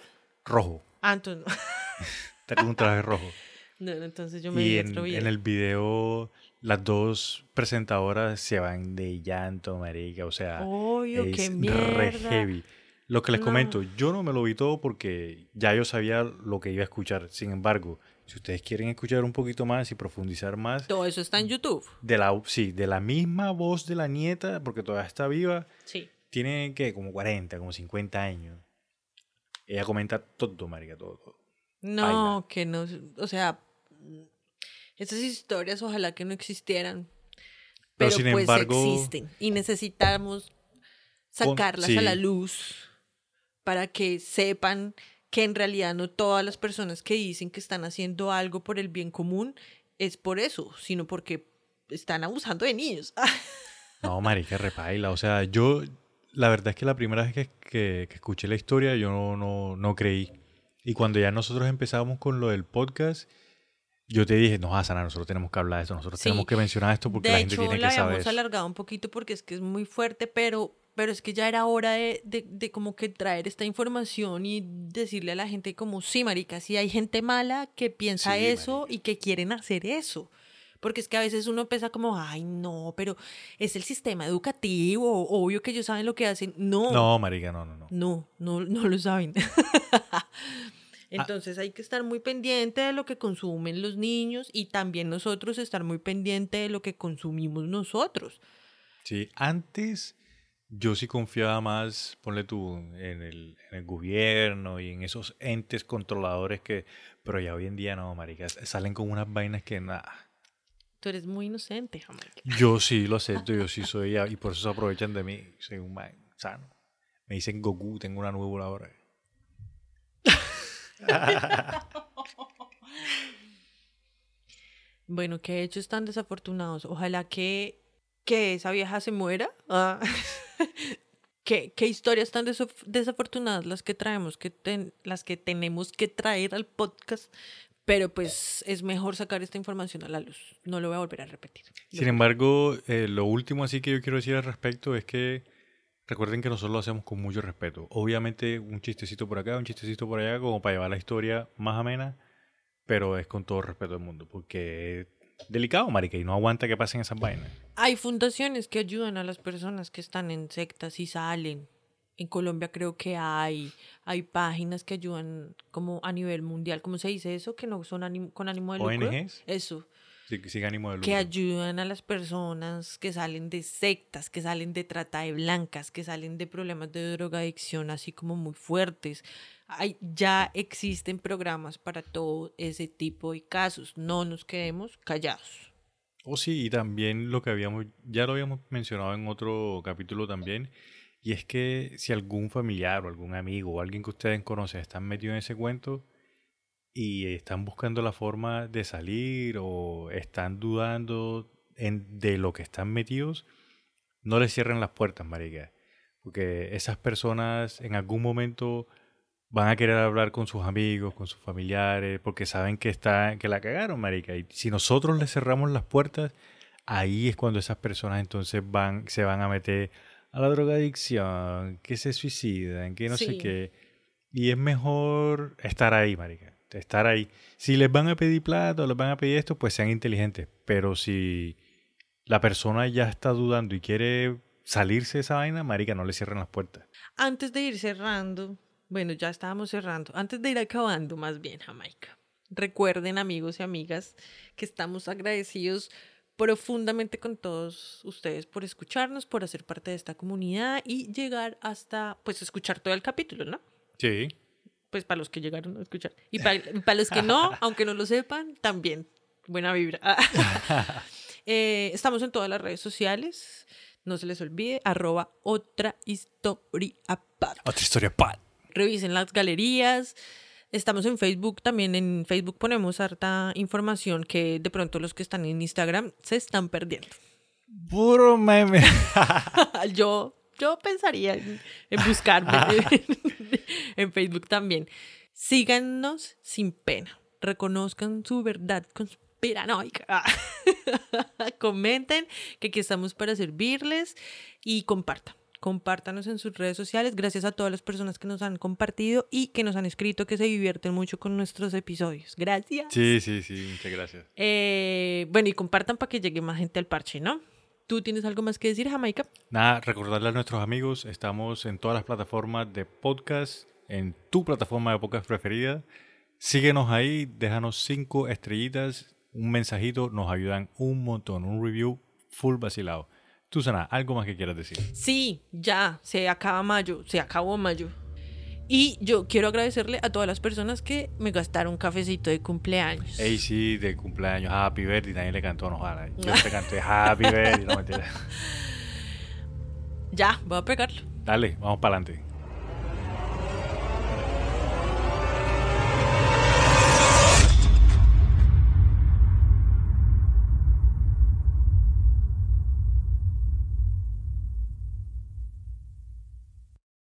Rojo. Ah, entonces, Está con un traje rojo. no, entonces yo me y vi en, otro video. en el video las dos presentadoras se van de llanto, marica. O sea, Obvio, es qué re heavy. Lo que les No. comento, yo no me lo vi todo porque ya yo sabía lo que iba a escuchar. Sin embargo, si ustedes quieren escuchar un poquito más y profundizar más, Todo eso está en YouTube. de la, sí, de la misma voz de la nieta, porque todavía está viva, Sí. tiene que como 40, como 50 años. Ella comenta todo, marica, todo. todo. No, que no, o sea, esas historias ojalá que no existieran, Pero pero, sin pues embargo- existen y necesitamos sacarlas a la sí. luz para que sepan que en realidad no todas las personas que dicen que están haciendo algo por el bien común es por eso, sino porque están abusando de niños. No, marica, repaila. O sea, yo, la verdad es que la primera vez que, que- que escuché la historia, yo no, no, no creí. Y cuando ya nosotros empezamos con lo del podcast, yo te dije, no, Hasana, nosotros tenemos que hablar de esto, nosotros Sí. tenemos que mencionar esto porque de la gente hecho, tiene la que saber. habíamos alargado un poquito porque es que es muy fuerte, pero, pero es que ya era hora de, de, de como que traer esta información y decirle a la gente como, sí, marica, sí hay gente mala que piensa Sí, eso marica. y que quieren hacer eso. Porque es que a veces uno piensa como, ay, no, pero es el sistema educativo, obvio que ellos saben lo que hacen. No, No, marica, no, no, no. no, no, no lo saben. Entonces hay que estar muy pendiente de lo que consumen los niños y también nosotros estar muy pendiente de lo que consumimos nosotros. Sí, antes yo sí confiaba más, ponle tú, en el, en el gobierno y en esos entes controladores que, pero ya hoy en día no, marica, salen con unas vainas que nada. Tú eres muy inocente, Jamaica. Yo sí lo acepto, yo sí soy, y por eso se aprovechan de mí, soy un man sano. Me dicen Goku, tengo una nueva ahora. Bueno, qué hechos tan desafortunados. Ojalá que, que esa vieja se muera. Ah. ¿Qué, historias tan desafortunadas las que traemos, que ten- las que tenemos que traer al podcast. Pero pues es mejor sacar esta información a la luz. No lo voy a volver a repetir. Sin embargo, eh, lo último así que yo quiero decir al respecto es que recuerden que nosotros lo hacemos con mucho respeto. Obviamente un chistecito por acá, un chistecito por allá, como para llevar la historia más amena, pero es con todo el respeto del mundo, porque es delicado, marica, y no aguanta que pasen esas vainas. Hay fundaciones que ayudan a las personas que están en sectas y salen. En Colombia creo que hay, hay páginas que ayudan como a nivel mundial. ¿Cómo se dice eso? Que no son ánimo- con ánimo de lucro. ONGs. Eso. Sí, sin ánimo de lucro. Que ayudan a las personas que salen de sectas, que salen de trata de blancas, que salen de problemas de drogadicción así como muy fuertes. Hay, ya existen programas para todo ese tipo de casos. No nos quedemos callados. Oh, sí, y también lo que habíamos, ya lo habíamos mencionado en otro capítulo también, y es que si algún familiar o algún amigo o alguien que ustedes conocen están metidos en ese cuento y están buscando la forma de salir o están dudando en, de lo que están metidos, no les cierren las puertas, marica, porque esas personas en algún momento van a querer hablar con sus amigos, con sus familiares, porque saben que está, que la cagaron, marica. Y si nosotros les cerramos las puertas, ahí es cuando esas personas entonces van, se van a meter a la drogadicción, que se suicidan, que no sé qué. Y es mejor estar ahí, marica. Estar ahí. Si les van a pedir plata o les van a pedir esto, pues sean inteligentes. Pero si la persona ya está dudando y quiere salirse de esa vaina, marica, no le cierren las puertas. Antes de ir cerrando, bueno, ya estábamos cerrando, antes de ir acabando más bien, Jamaica. Recuerden, amigos y amigas, que estamos agradecidos profundamente con todos ustedes por escucharnos, por hacer parte de esta comunidad y llegar hasta, pues, escuchar todo el capítulo, ¿no? Sí. Pues para los que llegaron a escuchar. Y para, para los que no, aunque no lo sepan, también. Buena vibra. Eh, estamos en todas las redes sociales. No se les olvide, arroba otra historia pat. Otra historia pat. Revisen las galerías. Estamos en Facebook también. En Facebook ponemos harta información que de pronto los que están en Instagram se están perdiendo. Puro meme. yo, yo pensaría en, en buscarme en Facebook también. Síganos sin pena. Reconozcan su verdad conspiranoica. Comenten que aquí estamos para servirles y compartan. Compártanos en sus redes sociales. Gracias a todas las personas que nos han compartido y que nos han escrito que se divierten mucho con nuestros episodios. Gracias. Sí, sí, sí, muchas gracias. Eh, bueno, y compartan para que llegue más gente al parche, ¿no? ¿Tú tienes algo más que decir, Jamaica? Nada, recordarle a nuestros amigos, estamos en todas las plataformas de podcast, en tu plataforma de podcast preferida. Síguenos ahí, déjanos cinco estrellitas, un mensajito, nos ayudan un montón, un review full vacilado. Tú, Sana, ¿algo más que quieras decir? Sí, ya, se acaba mayo, se acabó mayo. Y yo quiero agradecerle a todas las personas que me gastaron cafecito de cumpleaños. Ey, sí, de cumpleaños, Happy Birthday, nadie le cantó, no jodas. Yo te canté Happy Birthday, no mentira. Ya, voy a pegarlo. Dale, vamos para adelante.